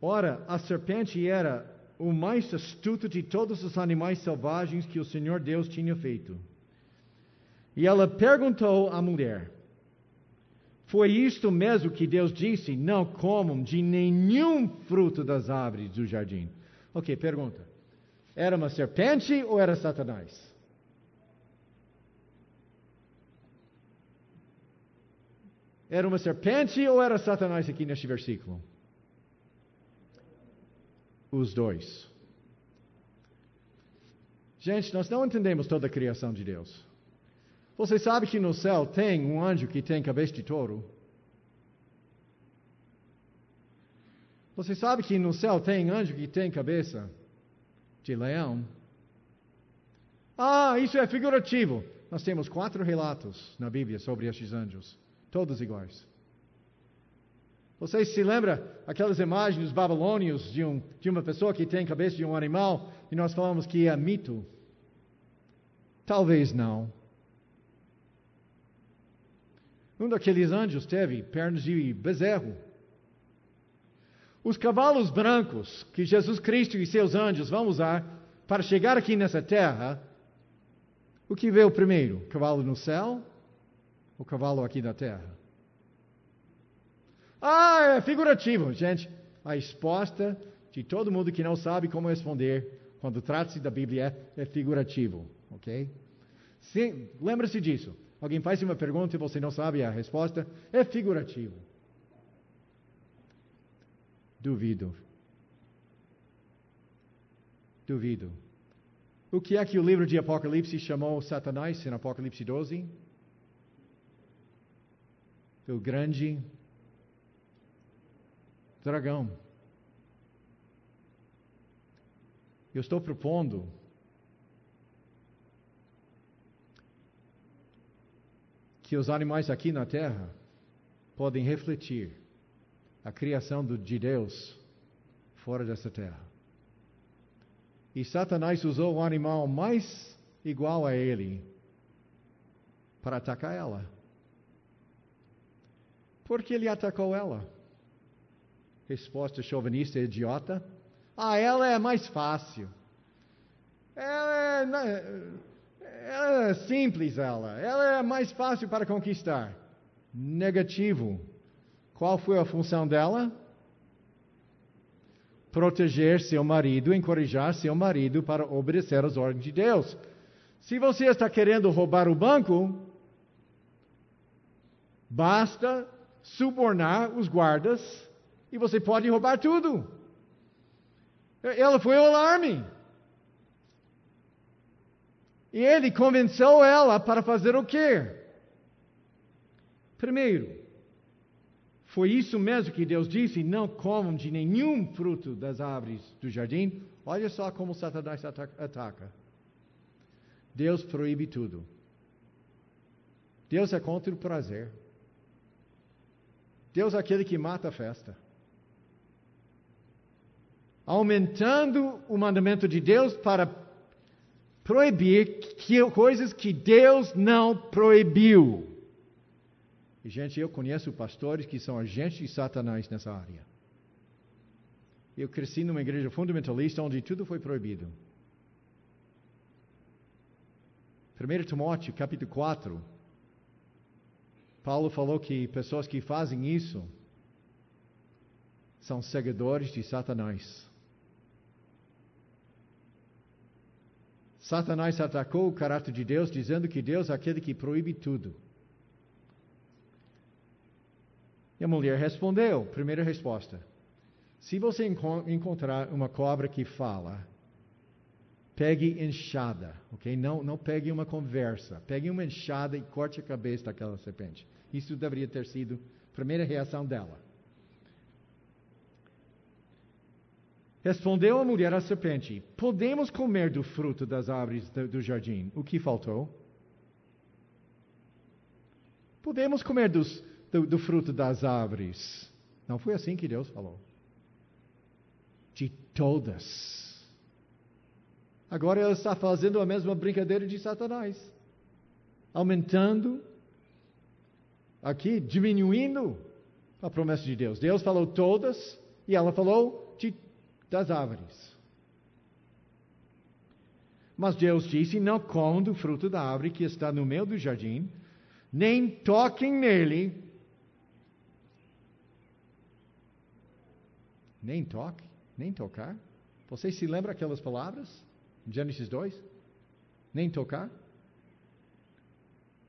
Ora, a serpente era o mais astuto de todos os animais selvagens que o Senhor Deus tinha feito. E ela perguntou à mulher: Foi isto mesmo que Deus disse? Não comam de nenhum fruto das árvores do jardim. Ok, pergunta: Era uma serpente ou era Satanás? Era uma serpente ou era Satanás aqui neste versículo? Os dois. Gente, nós não entendemos toda a criação de Deus. Você sabe que no céu tem um anjo que tem cabeça de touro? Você sabe que no céu tem anjo que tem cabeça de leão? Ah, isso é figurativo. Nós temos quatro relatos na Bíblia sobre estes anjos, todos iguais. Vocês se lembram aquelas imagens dos babilônios de, um, de uma pessoa que tem cabeça de um animal e nós falamos que é mito? Talvez não. Um daqueles anjos teve pernas de bezerro. Os cavalos brancos que Jesus Cristo e seus anjos vão usar para chegar aqui nessa terra, o que veio primeiro? Cavalo no céu ou cavalo aqui na terra? Ah, é figurativo. Gente, a resposta de todo mundo que não sabe como responder quando trata-se da Bíblia é, figurativo, ok? Lembre-se disso. Alguém faz uma pergunta e você não sabe a resposta, é figurativo. Duvido. Duvido. O que é que o livro de Apocalipse chamou Satanás em Apocalipse 12? O grande dragão. Eu estou propondo que os animais aqui na Terra podem refletir a criação de Deus fora dessa terra. E Satanás usou o animal mais igual a ele para atacar ela. Por que ele atacou ela? Resposta chauvinista idiota. Ah, ela é mais fácil. Ela é, ela é simples, ela. Ela é mais fácil para conquistar. Negativo. Qual foi a função dela? Proteger seu marido, encorajar seu marido para obedecer às ordens de Deus. Se você está querendo roubar o banco, basta subornar os guardas e você pode roubar tudo. Ela foi o alarme. E ele convenceu ela para fazer o quê? Primeiro, foi isso mesmo que Deus disse: não comam de nenhum fruto das árvores do jardim. Olha só como Satanás ataca. Deus proíbe tudo. Deus é contra o prazer. Deus é aquele que mata a festa aumentando o mandamento de Deus para proibir que, coisas que Deus não proibiu. E, gente, eu conheço pastores que são agentes de Satanás nessa área. Eu cresci numa igreja fundamentalista onde tudo foi proibido. 1 Timóteo, capítulo 4, Paulo falou que pessoas que fazem isso são seguidores de Satanás. Satanás atacou o caráter de Deus, dizendo que Deus é aquele que proíbe tudo. E a mulher respondeu, primeira resposta: se você encontrar uma cobra que fala, pegue enxada, ok? Não, não pegue uma conversa, pegue uma enxada e corte a cabeça daquela serpente. Isso deveria ter sido a primeira reação dela. Respondeu a mulher à serpente: Podemos comer do fruto das árvores do jardim. O que faltou? Podemos comer dos, do, do fruto das árvores. Não foi assim que Deus falou. De todas. Agora ela está fazendo a mesma brincadeira de Satanás. Aumentando, aqui, diminuindo a promessa de Deus. Deus falou todas e ela falou de das árvores. Mas Deus disse: Não comam do fruto da árvore que está no meio do jardim, nem toquem nele. Nem toque, nem tocar. Vocês se lembram aquelas palavras? Gênesis 2? Nem tocar?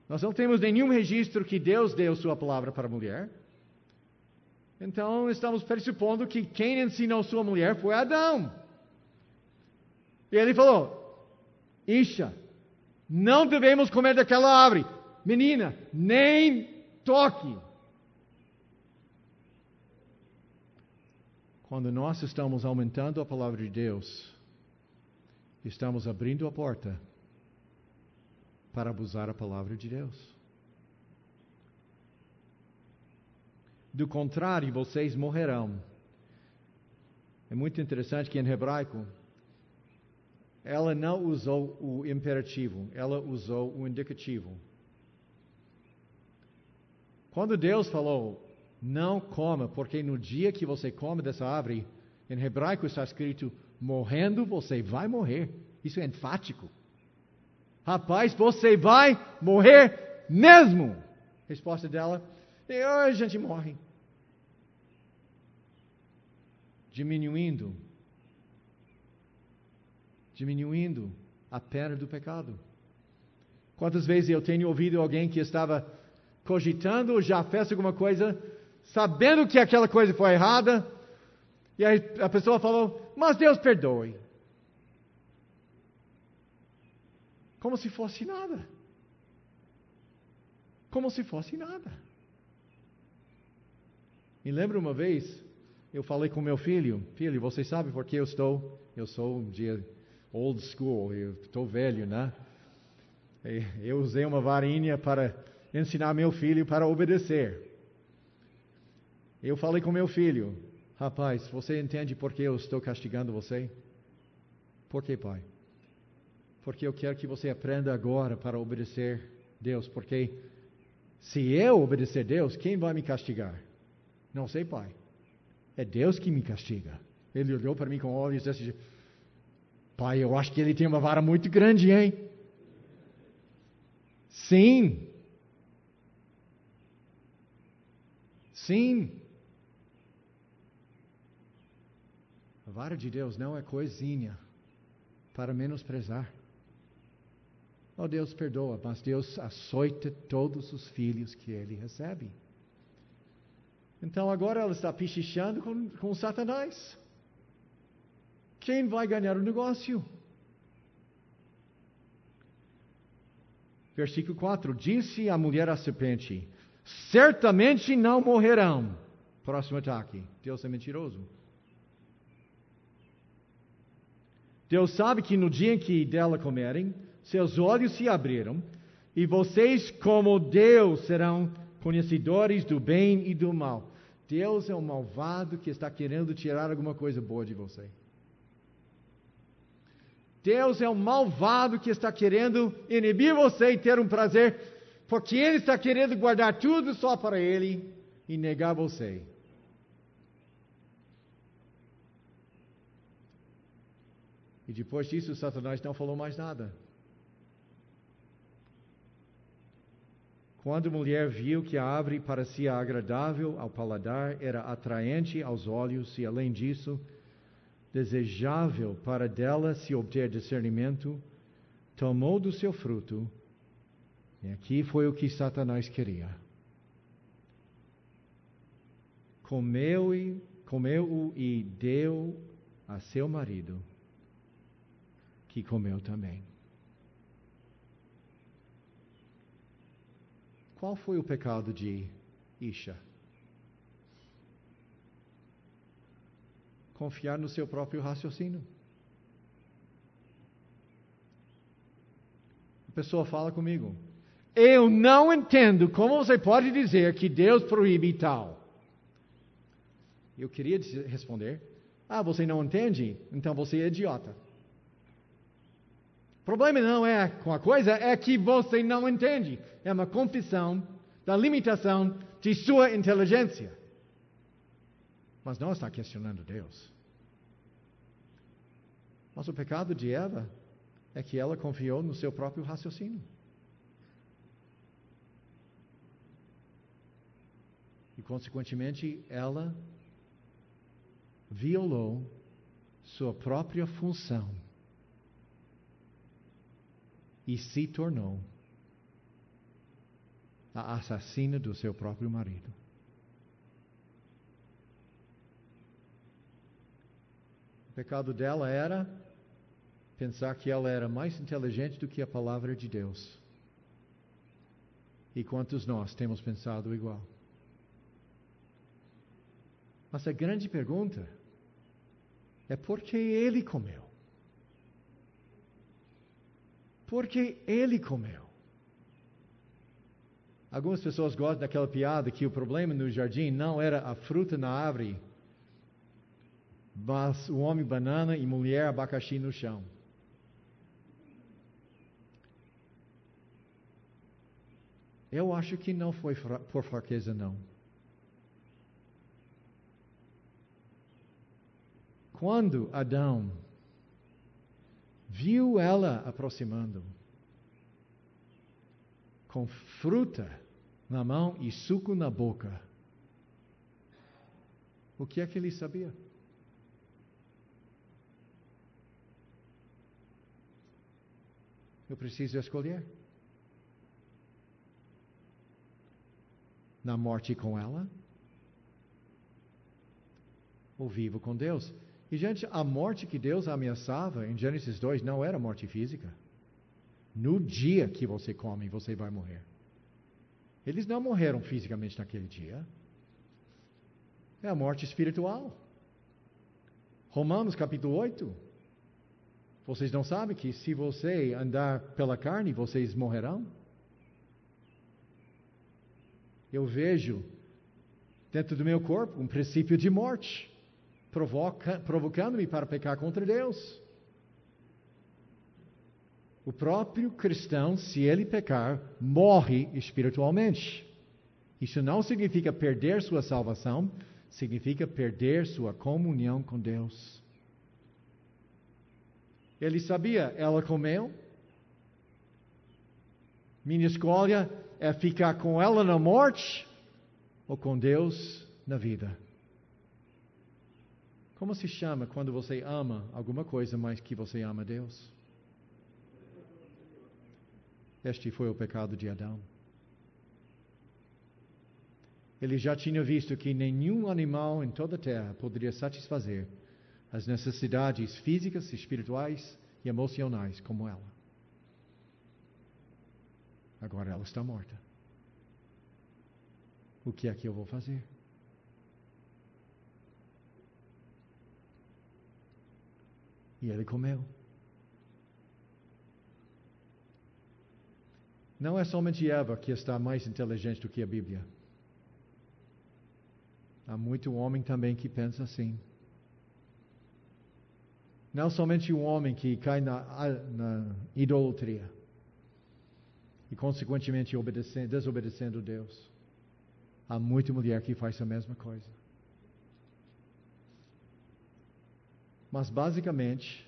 Nós não temos nenhum registro que Deus deu sua palavra para a mulher. Então estamos pressupondo que quem ensinou sua mulher foi Adão. E ele falou: Isha, não devemos comer daquela árvore. Menina, nem toque. Quando nós estamos aumentando a palavra de Deus, estamos abrindo a porta para abusar a palavra de Deus. Do contrário, vocês morrerão. É muito interessante que em hebraico, ela não usou o imperativo, ela usou o indicativo. Quando Deus falou, não coma, porque no dia que você come dessa árvore, em hebraico está escrito, morrendo você vai morrer. Isso é enfático. Rapaz, você vai morrer mesmo. Resposta dela, e a gente morre. Diminuindo. Diminuindo a pena do pecado. Quantas vezes eu tenho ouvido alguém que estava cogitando já fez alguma coisa, sabendo que aquela coisa foi errada, e aí a pessoa falou, mas Deus perdoe. Como se fosse nada. Como se fosse nada. Me lembro uma vez, eu falei com meu filho, filho, você sabe por que eu estou, eu sou um dia old school, eu estou velho, né? Eu usei uma varinha para ensinar meu filho para obedecer. Eu falei com meu filho, rapaz, você entende por que eu estou castigando você? Por que, pai? Porque eu quero que você aprenda agora para obedecer Deus, porque se eu obedecer Deus, quem vai me castigar? Não sei, pai. É Deus que me castiga. Ele olhou para mim com olhos desse Pai, eu acho que ele tem uma vara muito grande, hein? Sim. Sim. A vara de Deus não é coisinha para menosprezar. Oh, Deus perdoa, mas Deus açoita todos os filhos que ele recebe. Então agora ela está pichichando com, com Satanás. Quem vai ganhar o negócio? Versículo 4: Disse a mulher à serpente: Certamente não morrerão. Próximo ataque: Deus é mentiroso. Deus sabe que no dia em que dela comerem, seus olhos se abriram, e vocês, como Deus, serão conhecedores do bem e do mal. Deus é um malvado que está querendo tirar alguma coisa boa de você. Deus é um malvado que está querendo inibir você e ter um prazer, porque Ele está querendo guardar tudo só para Ele e negar você. E depois disso, Satanás não falou mais nada. Quando a mulher viu que a árvore parecia agradável ao paladar, era atraente aos olhos e, além disso, desejável para dela se obter discernimento, tomou do seu fruto, e aqui foi o que Satanás queria. Comeu e comeu e deu a seu marido, que comeu também. Qual foi o pecado de Isha? Confiar no seu próprio raciocínio. A pessoa fala comigo. Eu não entendo como você pode dizer que Deus proíbe tal. Eu queria responder: Ah, você não entende? Então você é idiota. O problema não é com a coisa, é que você não entende. É uma confissão da limitação de sua inteligência. Mas não está questionando Deus. Mas o pecado de Eva é que ela confiou no seu próprio raciocínio. E, consequentemente, ela violou sua própria função e se tornou a assassina do seu próprio marido. O pecado dela era pensar que ela era mais inteligente do que a palavra de Deus. E quantos nós temos pensado igual? Mas a grande pergunta é por que ele comeu? Porque ele comeu. Algumas pessoas gostam daquela piada que o problema no jardim não era a fruta na árvore, mas o homem banana e mulher abacaxi no chão. Eu acho que não foi por fraqueza, não. Quando Adão viu ela aproximando, com fruta na mão e suco na boca, o que é que ele sabia? Eu preciso escolher. Na morte com ela? Ou vivo com Deus? E, gente, a morte que Deus ameaçava em Gênesis 2 não era morte física. No dia que você come, você vai morrer. Eles não morreram fisicamente naquele dia. É a morte espiritual. Romanos capítulo 8. Vocês não sabem que se você andar pela carne, vocês morrerão? Eu vejo dentro do meu corpo um princípio de morte provocando-me para pecar contra Deus. O próprio cristão, se ele pecar, morre espiritualmente. Isso não significa perder sua salvação, significa perder sua comunhão com Deus. Ele sabia, ela comeu. Minha escolha é ficar com ela na morte ou com Deus na vida. Como se chama quando você ama alguma coisa mais que você ama Deus? Este foi o pecado de Adão. Ele já tinha visto que nenhum animal em toda a terra poderia satisfazer as necessidades físicas, espirituais e emocionais como ela. Agora ela está morta. O que é que eu vou fazer? E ele comeu. Não é somente Eva que está mais inteligente do que a Bíblia. Há muito homem também que pensa assim. Não somente o homem que cai na, na idolatria e, consequentemente, desobedecendo a Deus. Há muita mulher que faz a mesma coisa. Mas, basicamente,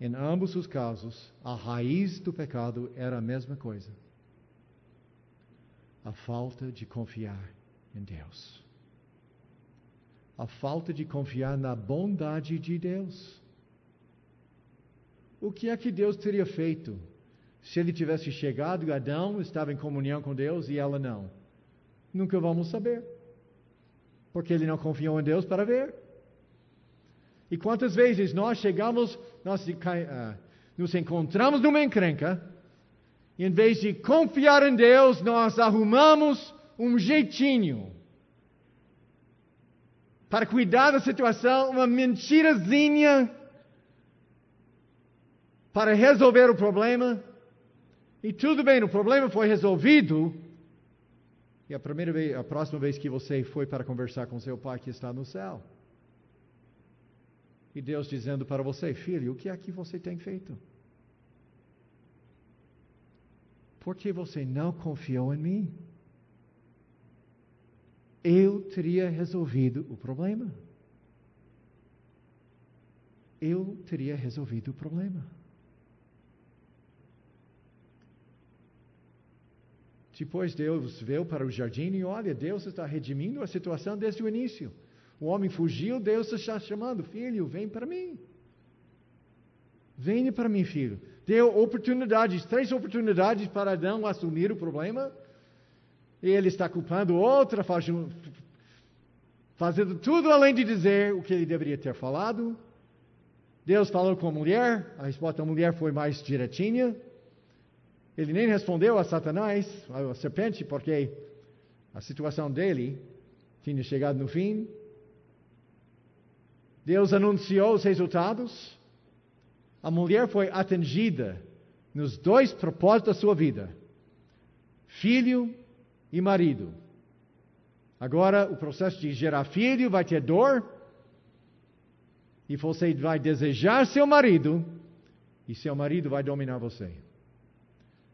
em ambos os casos, a raiz do pecado era a mesma coisa: a falta de confiar em Deus. A falta de confiar na bondade de Deus. O que é que Deus teria feito Se ele tivesse chegado, Adão estava em comunhão com Deus e ela não. Nunca vamos saber. Porque ele não confiou em Deus para ver. E quantas vezes nós chegamos, nós uh, nos encontramos numa encrenca, e em vez de confiar em Deus, nós arrumamos um jeitinho para cuidar da situação, uma mentirazinha para resolver o problema. E tudo bem, o problema foi resolvido. E a primeira vez, a próxima vez que você foi para conversar com seu pai que está no céu. E Deus dizendo para você, filho, o que é que você tem feito? Porque você não confiou em mim. Eu teria resolvido o problema. Eu teria resolvido o problema. Depois Deus veio para o jardim e olha, Deus está redimindo a situação desde o início. O homem fugiu, Deus está chamando, filho, vem para mim. Venha para mim, filho. Deu oportunidades, três oportunidades para Adão assumir o problema. E ele está culpando outra, fazendo tudo além de dizer o que ele deveria ter falado. Deus falou com a mulher, a resposta da mulher foi mais direitinha. Ele nem respondeu a Satanás, a serpente, porque a situação dele tinha chegado no fim. Deus anunciou os resultados. A mulher foi atingida nos dois propósitos da sua vida: filho e marido. Agora, o processo de gerar filho vai ter dor, e você vai desejar seu marido, e seu marido vai dominar você.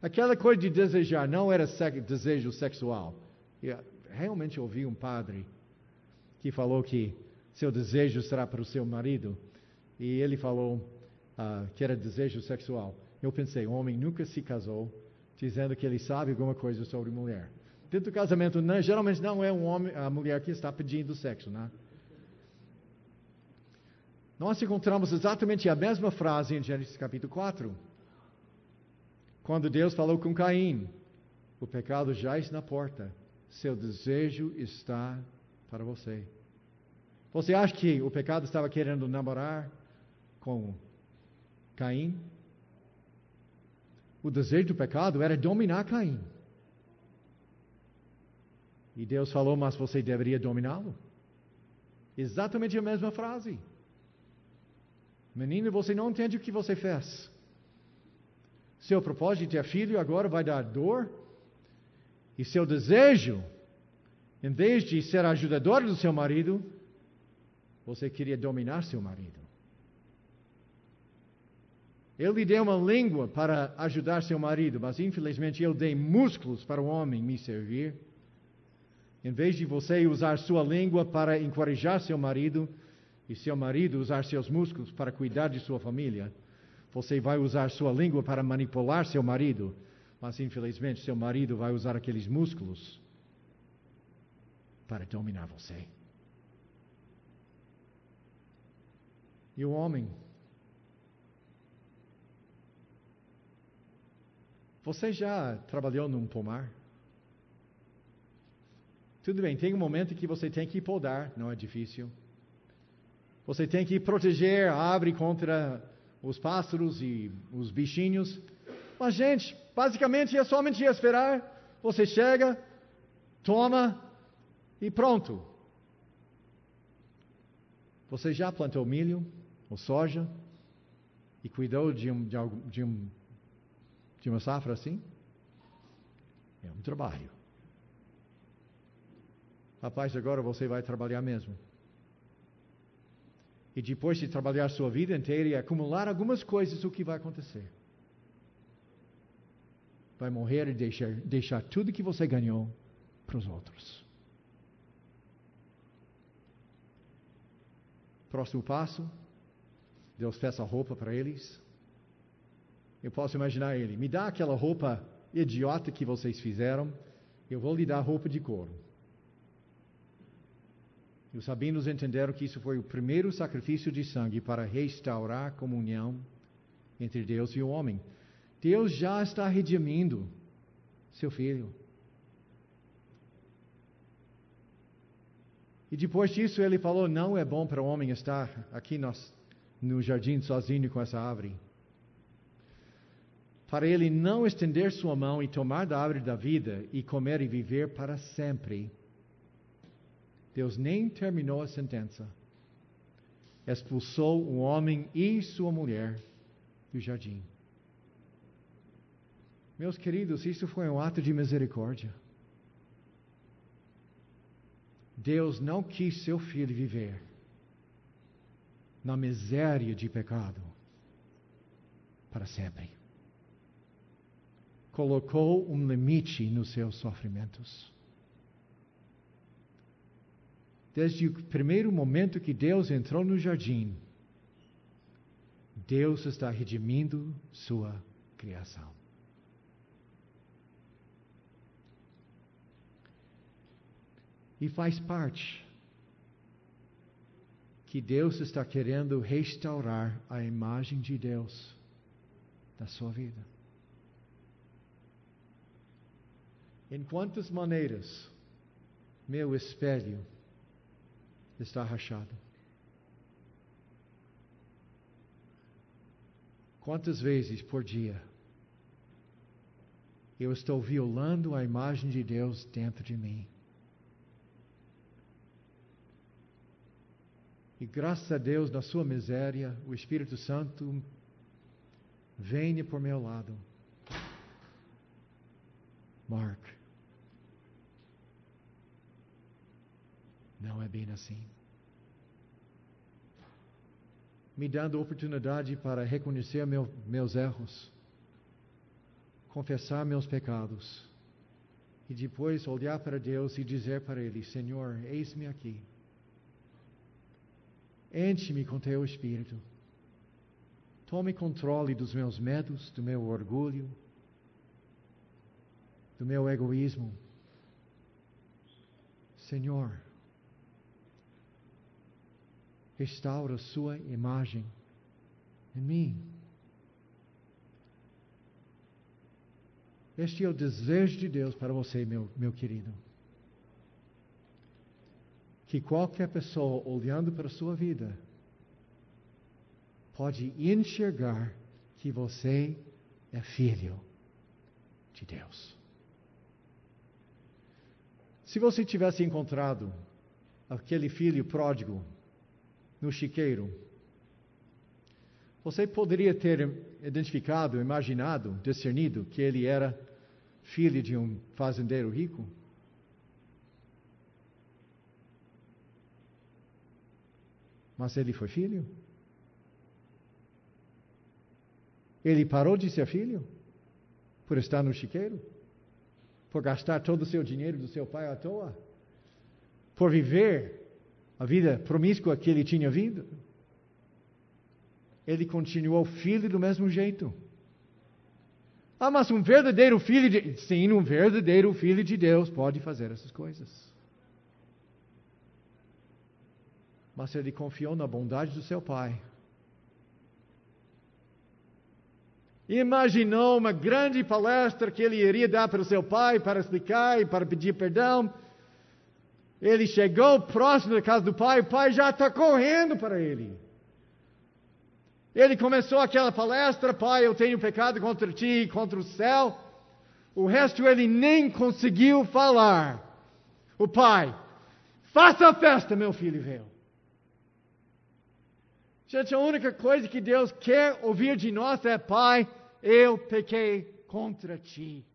Aquela coisa de desejar não era desejo sexual. Eu realmente ouvi um padre que falou que seu desejo será para o seu marido. E ele falou uh, que era desejo sexual. Eu pensei, homem nunca se casou dizendo que ele sabe alguma coisa sobre mulher. Dentro do casamento, não, geralmente não é um homem, a mulher que está pedindo sexo, né? Nós encontramos exatamente a mesma frase em Gênesis capítulo 4. Quando Deus falou com Caim, o pecado já está na porta, seu desejo está para você. Você acha que o pecado estava querendo namorar com Caim? O desejo do pecado era dominar Caim. E Deus falou, mas você deveria dominá-lo. Exatamente a mesma frase. Menino, você não entende o que você fez. Seu propósito de ter filho agora vai dar dor. E seu desejo, em vez de ser ajudador do seu marido, você queria dominar seu marido. Eu lhe dei uma língua para ajudar seu marido, mas infelizmente eu dei músculos para o homem me servir. Em vez de você usar sua língua para encorajar seu marido e seu marido usar seus músculos para cuidar de sua família, você vai usar sua língua para manipular seu marido, mas infelizmente seu marido vai usar aqueles músculos para dominar você. E o homem? Você já trabalhou num pomar? Tudo bem, tem um momento que você tem que podar, não é difícil. Você tem que proteger a árvore contra os pássaros e os bichinhos. Mas, gente, basicamente é somente esperar. Você chega, toma e pronto. Você já plantou milho ou soja e cuidou de, um, de, de, um, de uma safra assim? É um trabalho. Rapaz, agora você vai trabalhar mesmo. E depois de trabalhar sua vida inteira e acumular algumas coisas, o que vai acontecer? Vai morrer e deixar, deixar tudo que você ganhou para os outros. Próximo passo, Deus fez a roupa para eles. Eu posso imaginar ele, me dá aquela roupa idiota que vocês fizeram, eu vou lhe dar roupa de couro. E os sabinos entenderam que isso foi o primeiro sacrifício de sangue para restaurar a comunhão entre Deus e o homem. Deus já está redimindo seu filho. E depois disso ele falou: não é bom para o homem estar aqui nós, no jardim sozinho com essa árvore. Para ele não estender sua mão e tomar da árvore da vida e comer e viver para sempre. Deus nem terminou a sentença. Expulsou o homem e sua mulher do jardim. Meus queridos, isso foi um ato de misericórdia. Deus não quis seu filho viver na miséria de pecado para sempre. Colocou um limite nos seus sofrimentos. Desde o primeiro momento que Deus entrou no jardim, Deus está redimindo sua criação. E faz parte que Deus está querendo restaurar a imagem de Deus da sua vida. Em quantas maneiras meu espelho está rachado? Quantas vezes por dia eu estou violando a imagem de Deus dentro de mim? E graças a Deus, na sua miséria, o Espírito Santo venha por meu lado. Mark, não é bem assim. Me dando oportunidade para reconhecer meu, meus erros, confessar meus pecados e depois olhar para Deus e dizer para Ele: Senhor, eis-me aqui. Enche-me com teu espírito. Tome controle dos meus medos, do meu orgulho, do meu egoísmo. Senhor, restaura sua imagem em mim. Este é o desejo de Deus para você, meu, meu querido que qualquer pessoa olhando para a sua vida pode enxergar que você é filho de Deus. Se você tivesse encontrado aquele filho pródigo no chiqueiro, você poderia ter identificado, imaginado, discernido que ele era filho de um fazendeiro rico? Mas ele foi filho? Ele parou de ser filho? Por estar no chiqueiro? Por gastar todo o seu dinheiro do seu pai à toa? Por viver a vida promíscua que ele tinha vindo? Ele continuou filho do mesmo jeito. Ah, mas um verdadeiro filho de. Sim, um verdadeiro filho de Deus pode fazer essas coisas. Mas ele confiou na bondade do seu pai. Imaginou uma grande palestra que ele iria dar para o seu pai para explicar e para pedir perdão. Ele chegou próximo da casa do pai, o pai já está correndo para ele. Ele começou aquela palestra: Pai, eu tenho pecado contra ti e contra o céu. O resto ele nem conseguiu falar. O pai, faça a festa, meu filho veio. A única coisa que Deus quer ouvir de nós é: Pai, eu pequei contra ti.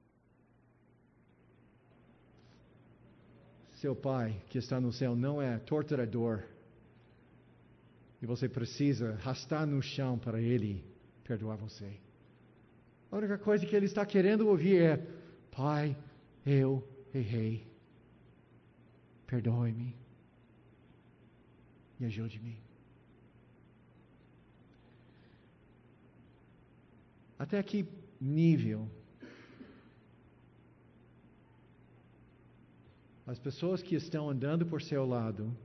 Seu Pai que está no céu não é torturador. E você precisa arrastar no chão para Ele perdoar você. A única coisa que Ele está querendo ouvir é: Pai, eu errei. Perdoe-me. E ajude-me. Até que nível? As pessoas que estão andando por seu lado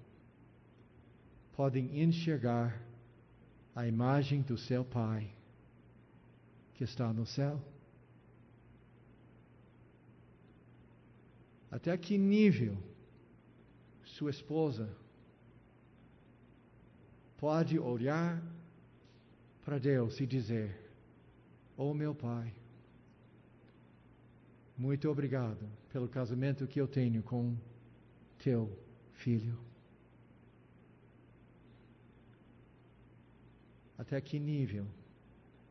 podem enxergar a imagem do seu Pai que está no céu. Até que nível sua esposa pode olhar para Deus e dizer: Oh meu Pai, muito obrigado pelo casamento que eu tenho com teu filho. Até que nível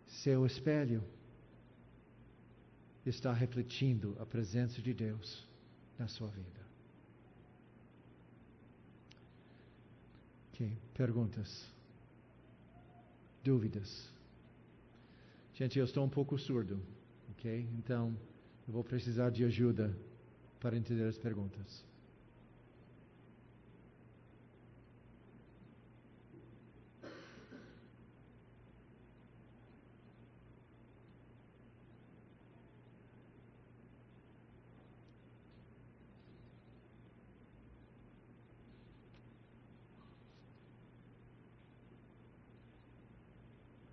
seu espelho está refletindo a presença de Deus na sua vida? Ok, perguntas? Dúvidas? Gente, eu estou um pouco surdo, ok? Então, eu vou precisar de ajuda para entender as perguntas.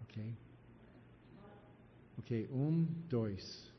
Ok? Ok, um, dois.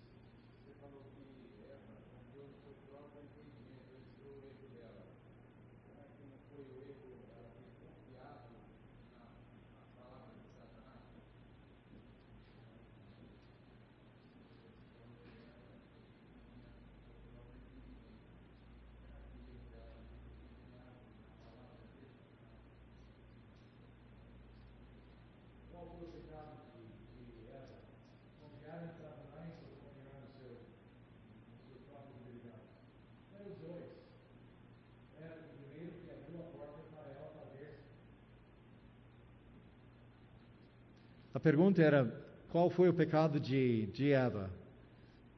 Pergunta era: qual foi o pecado de, de Eva?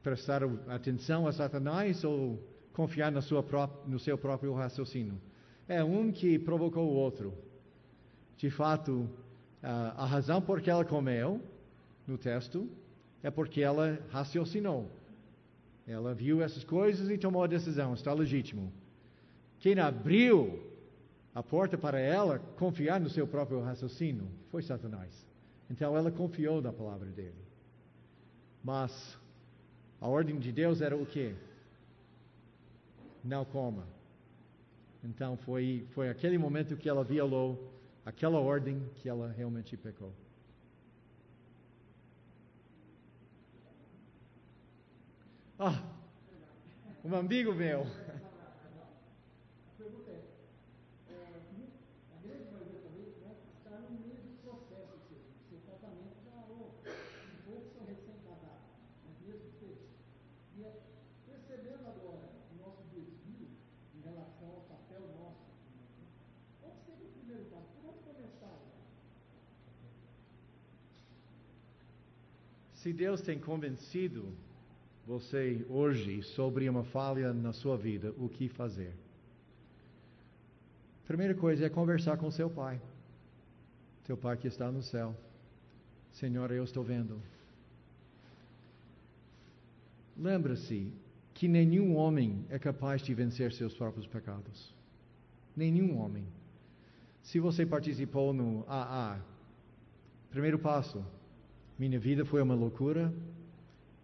Prestar atenção a Satanás ou confiar no seu próprio raciocínio? É um que provocou o outro. De fato, a, a razão por que ela comeu, no texto, é porque ela raciocinou. Ela viu essas coisas e tomou a decisão, está legítimo. Quem abriu a porta para ela confiar no seu próprio raciocínio foi Satanás. Então ela confiou na palavra dele. Mas a ordem de Deus era o quê? Não coma. Então foi, foi aquele momento que ela violou aquela ordem que ela realmente pecou. Ah, um amigo meu. Se Deus tem convencido você hoje sobre uma falha na sua vida, o que fazer? Primeira coisa é conversar com seu pai. Seu pai que está no céu. Senhor, eu estou vendo. Lembra-se que nenhum homem é capaz de vencer seus próprios pecados. Nenhum homem. Se você participou no AA, primeiro passo, minha vida foi uma loucura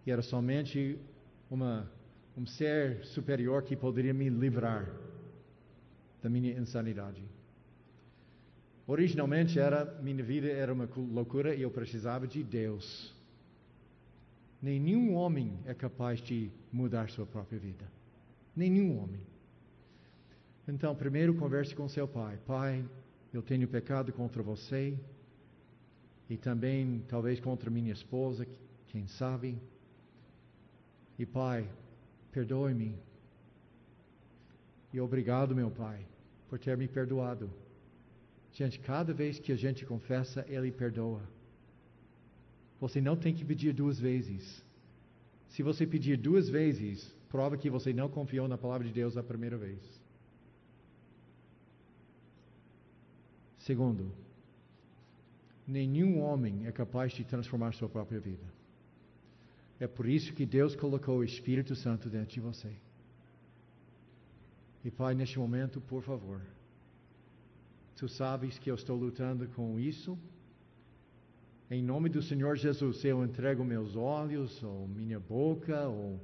e era somente uma, um ser superior que poderia me livrar da minha insanidade. Originalmente era minha vida era uma loucura e eu precisava de Deus. Nenhum homem é capaz de mudar sua própria vida. Nenhum homem. Então, primeiro converse com seu pai. Pai, eu tenho pecado contra você e também talvez contra minha esposa, quem sabe. E Pai, perdoe-me. E obrigado, meu Pai, por ter me perdoado. Gente, cada vez que a gente confessa, Ele perdoa. Você não tem que pedir duas vezes. Se você pedir duas vezes, prova que você não confiou na palavra de Deus a primeira vez. Segundo, Nenhum homem é capaz de transformar sua própria vida. É por isso que Deus colocou o Espírito Santo dentro de você. E Pai, neste momento, por favor, tu sabes que eu estou lutando com isso. Em nome do Senhor Jesus, eu entrego meus olhos, ou minha boca, ou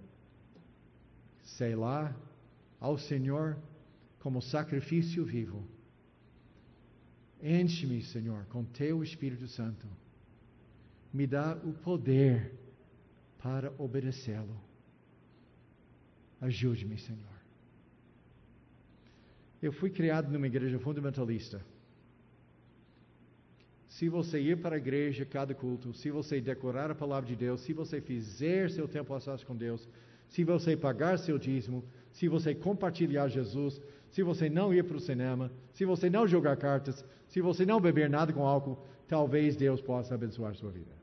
sei lá, ao Senhor como sacrifício vivo. Enche-me, Senhor, com teu Espírito Santo. Me dá o poder para obedecê-lo. Ajude-me, Senhor. Eu fui criado numa igreja fundamentalista. Se você ir para a igreja cada culto, se você decorar a palavra de Deus, se você fizer seu tempo a sós com Deus, se você pagar seu dízimo, se você compartilhar Jesus, se você não ir para o cinema, se você não jogar cartas, se você não beber nada com álcool, talvez Deus possa abençoar sua vida.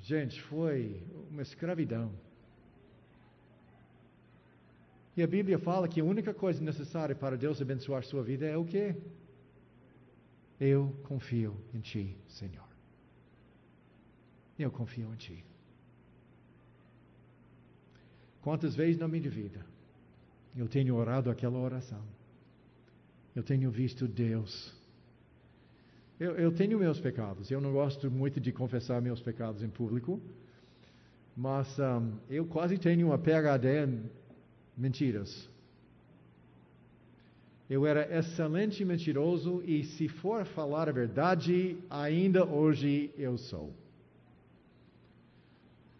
Gente, foi uma escravidão. E a Bíblia fala que a única coisa necessária para Deus abençoar sua vida é o quê? Eu confio em Ti, Senhor. Eu confio em Ti. Quantas vezes na minha vida eu tenho orado aquela oração? Eu tenho visto Deus. Eu, eu tenho meus pecados. Eu não gosto muito de confessar meus pecados em público. Mas um, eu quase tenho uma PhD mentiras. Eu era excelente mentiroso e, se for falar a verdade, ainda hoje eu sou.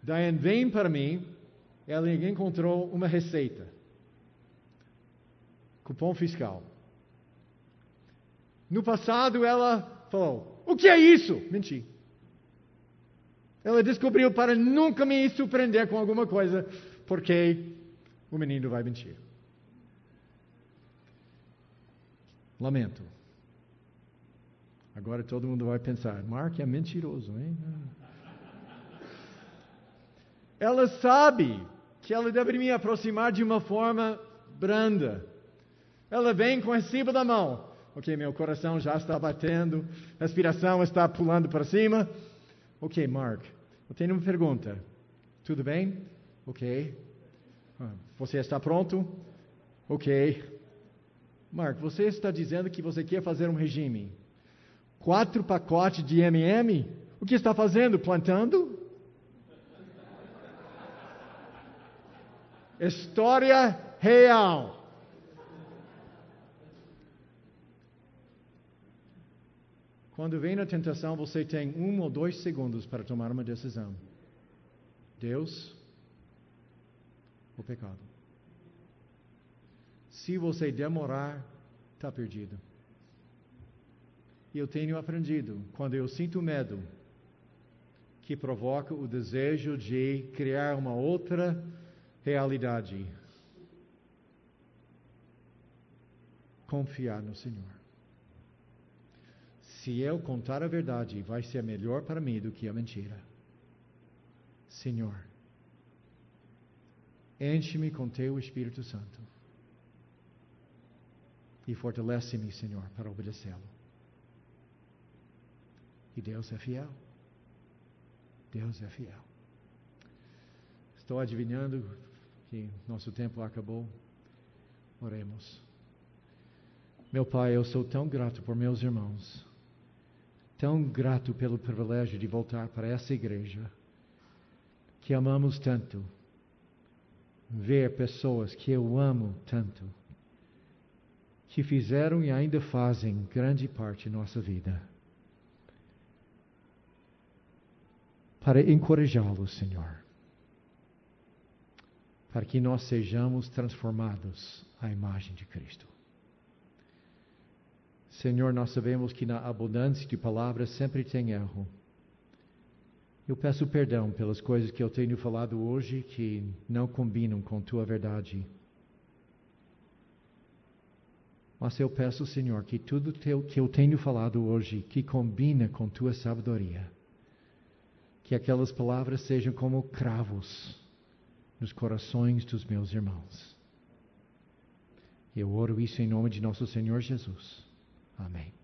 Diane vem para mim, ela encontrou uma receita. Cupom fiscal. No passado ela falou: O que é isso? Menti. Ela descobriu para nunca me surpreender com alguma coisa, porque o menino vai mentir. Lamento. Agora todo mundo vai pensar: Mark é mentiroso, hein? Ela sabe que ela deve me aproximar de uma forma branda. Ela vem com o recibo da mão. Ok, meu coração já está batendo, a respiração está pulando para cima. Ok, Mark, eu tenho uma pergunta. Tudo bem? Ok. Ah, você está pronto? Ok. Mark, você está dizendo que você quer fazer um regime. Quatro pacotes de MM? O que está fazendo? Plantando? História real. Quando vem a tentação, você tem um ou dois segundos para tomar uma decisão. Deus o pecado. Se você demorar, está perdido. E eu tenho aprendido, quando eu sinto medo, que provoca o desejo de criar uma outra realidade. Confiar no Senhor. Se eu contar a verdade, vai ser melhor para mim do que a mentira. Senhor, Enche-me com teu Espírito Santo. E fortalece-me, Senhor, para obedecê-lo. E Deus é fiel. Deus é fiel. Estou adivinhando que nosso tempo acabou. Oremos. Meu Pai, eu sou tão grato por meus irmãos, tão grato pelo privilégio de voltar para essa igreja que amamos tanto ver pessoas que eu amo tanto, que fizeram e ainda fazem grande parte de nossa vida, para encorajá-los, Senhor, para que nós sejamos transformados à imagem de Cristo. Senhor, nós sabemos que na abundância de palavras sempre tem erro. Eu peço perdão pelas coisas que eu tenho falado hoje que não combinam com tua verdade. Mas eu peço, Senhor, que tudo teu, que eu tenho falado hoje, que combina com tua sabedoria, que aquelas palavras sejam como cravos nos corações dos meus irmãos. Eu oro isso em nome de nosso Senhor Jesus. Amém.